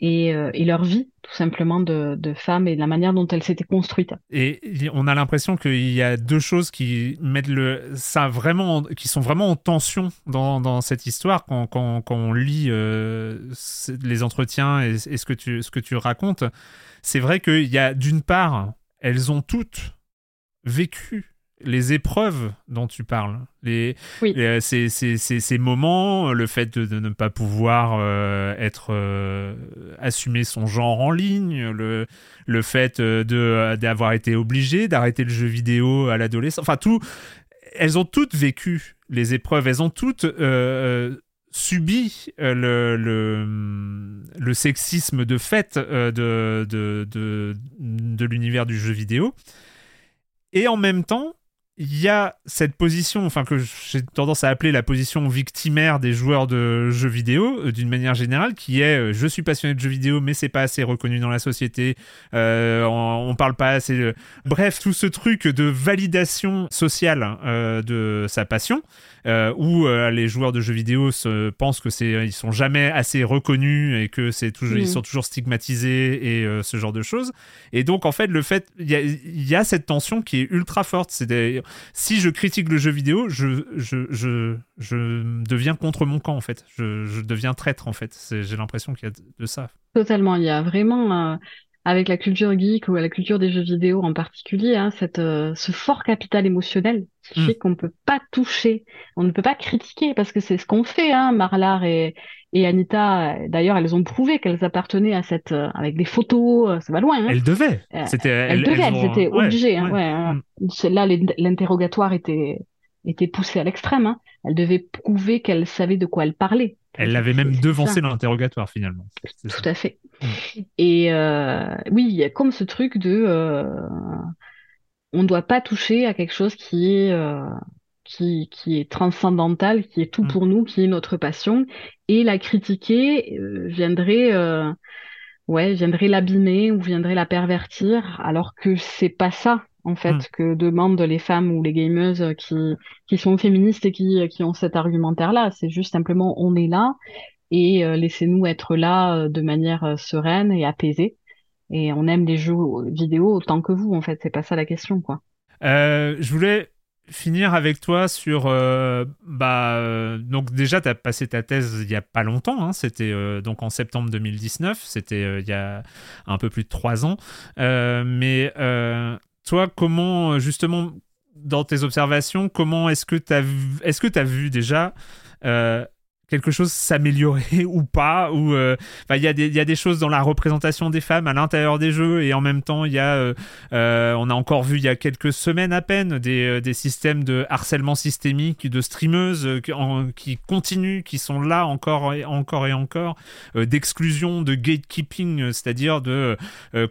euh, et, leur vie, tout simplement, de, de femmes et de la manière dont elles s'étaient construites. Et on a l'impression qu'il y a deux choses qui mettent le, ça vraiment, qui sont vraiment en tension dans, dans cette histoire quand, quand, quand on lit euh, les entretiens et, et, ce, que tu, ce que tu racontes. C'est vrai qu'il y a d'une part, elles ont toutes vécu les épreuves dont tu parles, les, ces, ces, ces, moments, le fait de, ne pas pouvoir euh, être euh, assumer son genre en ligne, le, le fait euh, de d'avoir été obligé d'arrêter le jeu vidéo à l'adolescence, enfin tout, elles ont toutes vécu les épreuves, elles ont toutes subi le, le, le, sexisme de fait de, de, de, de l'univers du jeu vidéo. Et en même temps, il y a cette position, enfin que j'ai tendance à appeler la position victimaire des joueurs de jeux vidéo, euh, d'une manière générale, qui est euh, je suis passionné de jeux vidéo, mais c'est pas assez reconnu dans la société, euh, on, parle pas assez. Bref, tout ce truc de validation sociale de sa passion. Où les joueurs de jeux vidéo se, pensent que c'est ils sont jamais assez reconnus et que c'est toujours ils mm. sont toujours stigmatisés et ce genre de choses. Et donc en fait le fait il y, y a, cette tension qui est ultra forte. C'est si je critique le jeu vidéo, je je, je je deviens contre mon camp en fait. Je, je deviens traître en fait. J'ai l'impression qu'il y a de ça. Totalement. Il y a vraiment avec la culture geek ou la culture des jeux vidéo en particulier, hein, cette, euh, ce fort capital émotionnel qui mm. fait qu'on ne peut pas toucher, on ne peut pas critiquer parce que c'est ce qu'on fait. Hein, Marlar et, et Anita, d'ailleurs, elles ont prouvé qu'elles appartenaient à cette, euh, avec des photos, euh, ça va loin. Hein. Elles devaient. C'était, elles, devaient, elles, étaient obligées. Hein, ouais, hein. Mm. Là, l'interrogatoire était, était poussé à l'extrême. Hein. Elles devaient prouver qu'elles savaient de quoi elles parlaient. Elle l'avait même devancé dans l'interrogatoire finalement. Tout à fait. Mm. Et euh, oui, il y a comme ce truc de euh, on ne doit pas toucher à quelque chose qui est euh, qui, qui est transcendantal, qui est tout mm. pour nous, qui est notre passion, et la critiquer viendrait ouais viendrait l'abîmer ou viendrait la pervertir, alors que c'est pas ça en fait, mm. que demandent les femmes ou les gameuses qui, qui sont féministes et qui, qui ont cet argumentaire-là. C'est juste simplement on est là et euh, laissez-nous être là euh, de manière euh, sereine et apaisée. Et on aime les jeux vidéo autant que vous, en fait. C'est pas ça la question, quoi. je voulais finir avec toi sur bah donc déjà tu as passé ta thèse il y a pas longtemps hein, c'était donc en septembre 2019 c'était il y a un peu plus de trois ans. Mais toi, comment, justement, dans tes observations, comment est-ce que tu est-ce que as vu déjà euh, quelque chose s'améliorer [LAUGHS] ou pas ou euh, il y, a des, choses dans la représentation des femmes à l'intérieur des jeux et en même temps il y a euh, euh, on a encore vu il y a quelques semaines à peine des, systèmes de harcèlement systémique de streameuses qui, qui, continuent qui sont là encore et encore et encore d'exclusion de gatekeeping c'est-à-dire de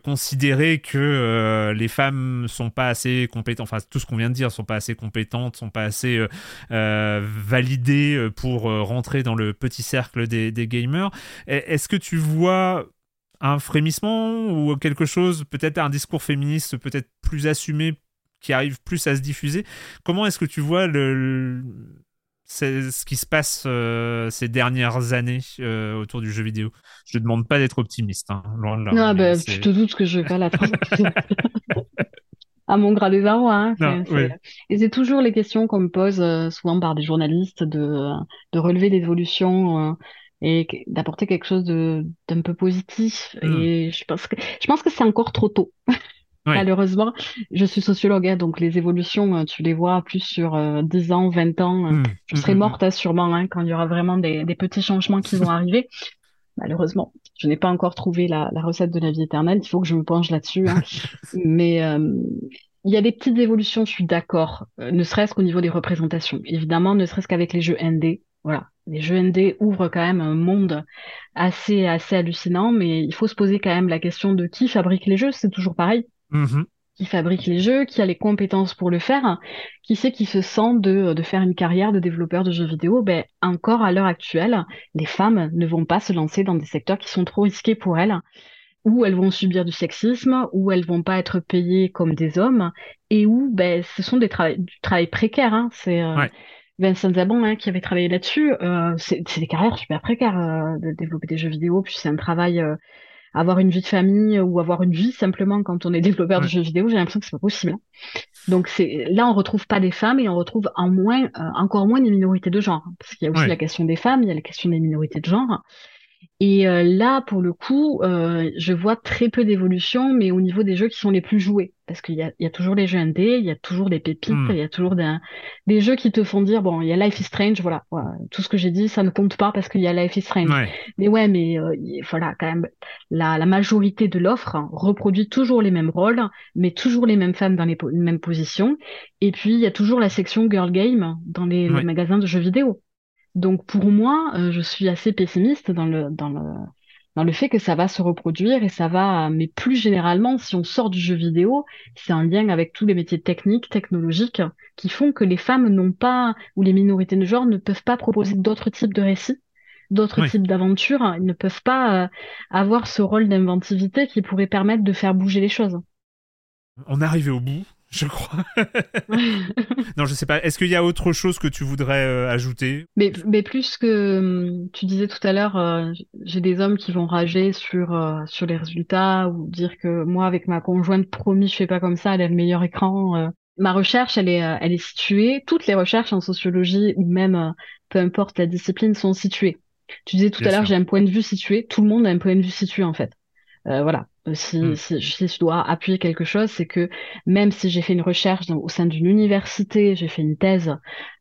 considérer que les femmes sont pas assez compétentes enfin tout ce qu'on vient de dire sont pas assez compétentes sont pas assez validées pour rentrer dans dans le petit cercle des, gamers. Est-ce que tu vois un frémissement ou quelque chose, peut-être un discours féministe peut-être plus assumé qui arrive plus à se diffuser? Comment est-ce que tu vois le, ce qui se passe euh, ces dernières années euh, autour du jeu vidéo? Je te demande pas d'être optimiste, hein, loin de là. Non, bah, je te doute que je vais pas la [LAUGHS] à mon grade des Hein. Et c'est toujours les questions qu'on me pose euh, souvent par des journalistes de, de relever l'évolution euh, et d'apporter quelque chose d'un peu positif. Hmm. Et je pense que je pense que c'est encore trop tôt. [LAUGHS] Malheureusement, je suis sociologue, hein, donc les évolutions, euh, tu les vois plus sur 10 ans, 20 ans. Hmm. Je serai hmm, morte hein, sûrement hein, quand il y aura vraiment des, des petits changements qui vont arriver malheureusement. Je n'ai pas encore trouvé la, recette de la vie éternelle. Il faut que je me penche là-dessus. Hein. [LAUGHS] Mais euh, il y a des petites évolutions, je suis d'accord. Euh, ne serait-ce qu'au niveau des représentations. Évidemment, ne serait-ce qu'avec les jeux ND. Voilà. Les jeux ND ouvrent quand même un monde assez, assez hallucinant, mais il faut se poser quand même la question de qui fabrique les jeux. C'est toujours pareil. Mm-hmm qui fabrique les jeux, qui a les compétences pour le faire, qui sait qui se sent de, de faire une carrière de développeur de jeux vidéo, ben encore à l'heure actuelle, les femmes ne vont pas se lancer dans des secteurs qui sont trop risqués pour elles, où elles vont subir du sexisme, où elles vont pas être payées comme des hommes, et où ben ce sont des du travail précaire. Hein. C'est euh, Vincent Zabon hein, qui avait travaillé là-dessus. Euh, c'est des carrières super précaires euh, de développer des jeux vidéo, puis c'est un travail euh, avoir une vie de famille ou avoir une vie simplement quand on est développeur de jeux vidéo, j'ai l'impression que c'est pas possible. Donc c'est là on retrouve pas des femmes et on retrouve en moins euh, encore moins des minorités de genre parce qu'il y a aussi la question des femmes, il y a la question des minorités de genre. Et euh, là, pour le coup, euh, je vois très peu d'évolution, mais au niveau des jeux qui sont les plus joués. Parce qu'il y a, y a, toujours les jeux indés, il y a toujours des pépites, hmm. il y a toujours des, des, jeux qui te font dire, bon, il y a Life is Strange, voilà, tout ce que j'ai dit, ça ne compte pas parce qu'il y a Life is Strange. Mais ouais, mais euh, voilà, quand même, la, la majorité de l'offre reproduit toujours les mêmes rôles, mais toujours les mêmes femmes dans les, mêmes positions. Et puis, il y a toujours la section Girl Game dans les magasins de jeux vidéo. Donc pour moi, euh, je suis assez pessimiste dans le, dans le, dans le fait que ça va se reproduire et ça va, mais plus généralement, si on sort du jeu vidéo, c'est un lien avec tous les métiers techniques, technologiques, qui font que les femmes n'ont pas, ou les minorités de genre ne peuvent pas proposer d'autres types de récits, d'autres types d'aventures, ils ne peuvent pas euh, avoir ce rôle d'inventivité qui pourrait permettre de faire bouger les choses. On est arrivé au bout je crois. [LAUGHS] non, je sais pas. Est-ce qu'il y a autre chose que tu voudrais euh, ajouter? Mais, mais plus que hum, tu disais tout à l'heure, euh, j'ai des hommes qui vont rager sur euh, sur les résultats ou dire que moi avec ma conjointe promis je fais pas comme ça, elle a le meilleur écran. Ma recherche, elle est elle est située. Toutes les recherches en sociologie ou même peu importe la discipline sont situées. Tu disais tout à l'heure, j'ai un point de vue situé. Tout le monde a un point de vue situé en fait. voilà. Euh, si, mm. si, si, je dois appuyer quelque chose, c'est que même si j'ai fait une recherche au sein d'une université, j'ai fait une thèse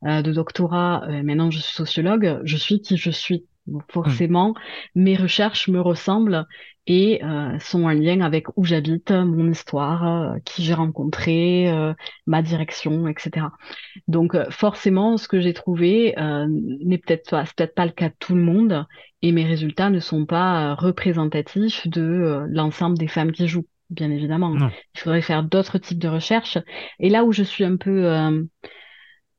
euh, de doctorat, euh, maintenant je suis sociologue, je suis qui je suis. Donc forcément, mes recherches me ressemblent et euh, sont en lien avec où j'habite, mon histoire, qui j'ai rencontré, ma direction, etc. Donc forcément, ce que j'ai trouvé n'est peut-être pas, peut-être pas le cas de tout le monde, et mes résultats ne sont pas représentatifs de l'ensemble des femmes qui jouent, bien évidemment. Il faudrait faire d'autres types de recherches. Et là où je suis un peu,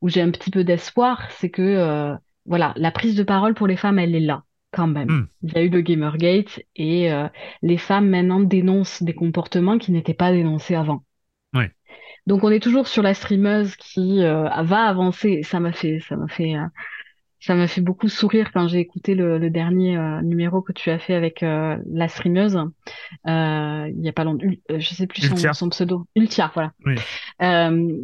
où j'ai un petit peu d'espoir, c'est que voilà, la prise de parole pour les femmes, elle est là quand même. Hmm. Il y a eu le Gamergate et euh, les femmes maintenant dénoncent des comportements qui n'étaient pas dénoncés avant. Donc on est toujours sur la streameuse qui euh, va avancer. Ça m'a fait, ça m'a fait euh, ça m'a fait beaucoup sourire quand j'ai écouté le, le dernier euh, numéro que tu as fait avec euh, la streameuse. Euh, il y a pas longtemps, euh, je sais plus son, son, pseudo, Ultia, voilà, oui.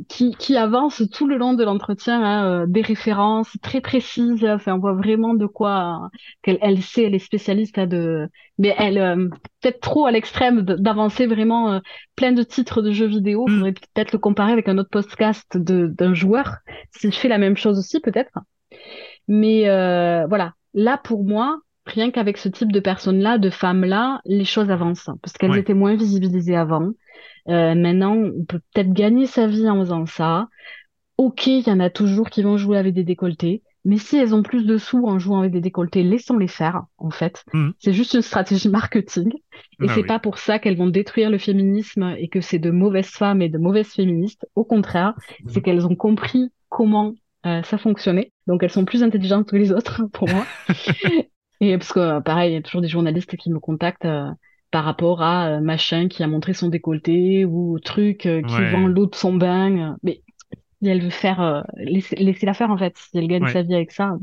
qui, qui avance tout le long de l'entretien hein, des références très précises. Enfin, on voit vraiment de quoi qu'elle elle sait, elle est spécialiste hein, de, mais elle peut-être trop à l'extrême d'avancer vraiment plein de titres de jeux vidéo. Mm. faudrait peut-être le comparer avec un autre podcast d'un joueur. S'il fait la même chose aussi, peut-être. Mais euh, voilà, là, pour moi, rien qu'avec ce type de personnes-là, de femmes-là, les choses avancent parce qu'elles Ouais. étaient moins visibilisées avant. Euh, maintenant, on peut peut-être gagner sa vie en faisant ça. Ok, il y en a toujours qui vont jouer avec des décolletés, mais si elles ont plus de sous en jouant avec des décolletés, laissons-les faire, en fait. Mhm. C'est juste une stratégie marketing. Et Ah c'est oui. pas pour ça qu'elles vont détruire le féminisme et que c'est de mauvaises femmes et de mauvaises féministes. Au contraire, c'est qu'elles ont compris comment euh, ça fonctionnait. Donc elles sont plus intelligentes que les autres, [LAUGHS] pour moi. [LAUGHS] et parce que, euh, pareil, il y a toujours des journalistes qui me contactent euh, par rapport à euh, machin qui a montré son décolleté ou truc qui Ouais. vend l'eau de son bain. Mais si elle veut faire, laissez, laissez-la faire en fait. Si elle gagne Ouais. sa vie avec ça,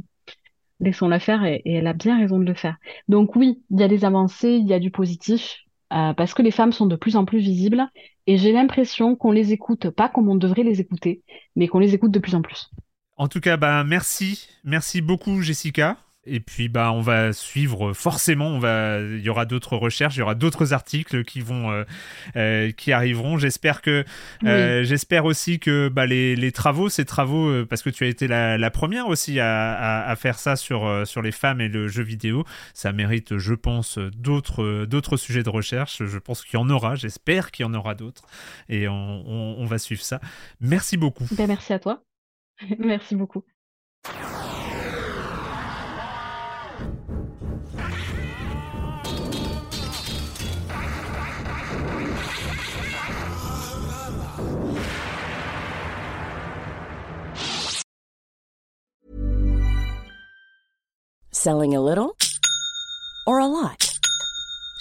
laissons-la faire et, et elle a bien raison de le faire. Donc oui, il y a des avancées, il y a du positif parce que les femmes sont de plus en plus visibles et j'ai l'impression qu'on les écoute pas comme on devrait les écouter, mais qu'on les écoute de plus en plus. En tout cas, bah merci, merci beaucoup Jessica. Et puis bah on va suivre forcément, on va, il y aura d'autres recherches, il y aura d'autres articles qui vont, euh, euh, qui arriveront. J'espère que, euh, j'espère aussi que bah, les, les travaux, ces travaux, parce que tu as été la, la première aussi à, à, à faire ça sur sur les femmes et le jeu vidéo, ça mérite, je pense, d'autres d'autres sujets de recherche. Je pense qu'il y en aura, j'espère qu'il y en aura d'autres, et on, on, on va suivre ça. Merci beaucoup. Ben, merci à toi. [LAUGHS] merci beaucoup. Selling a little or a lot?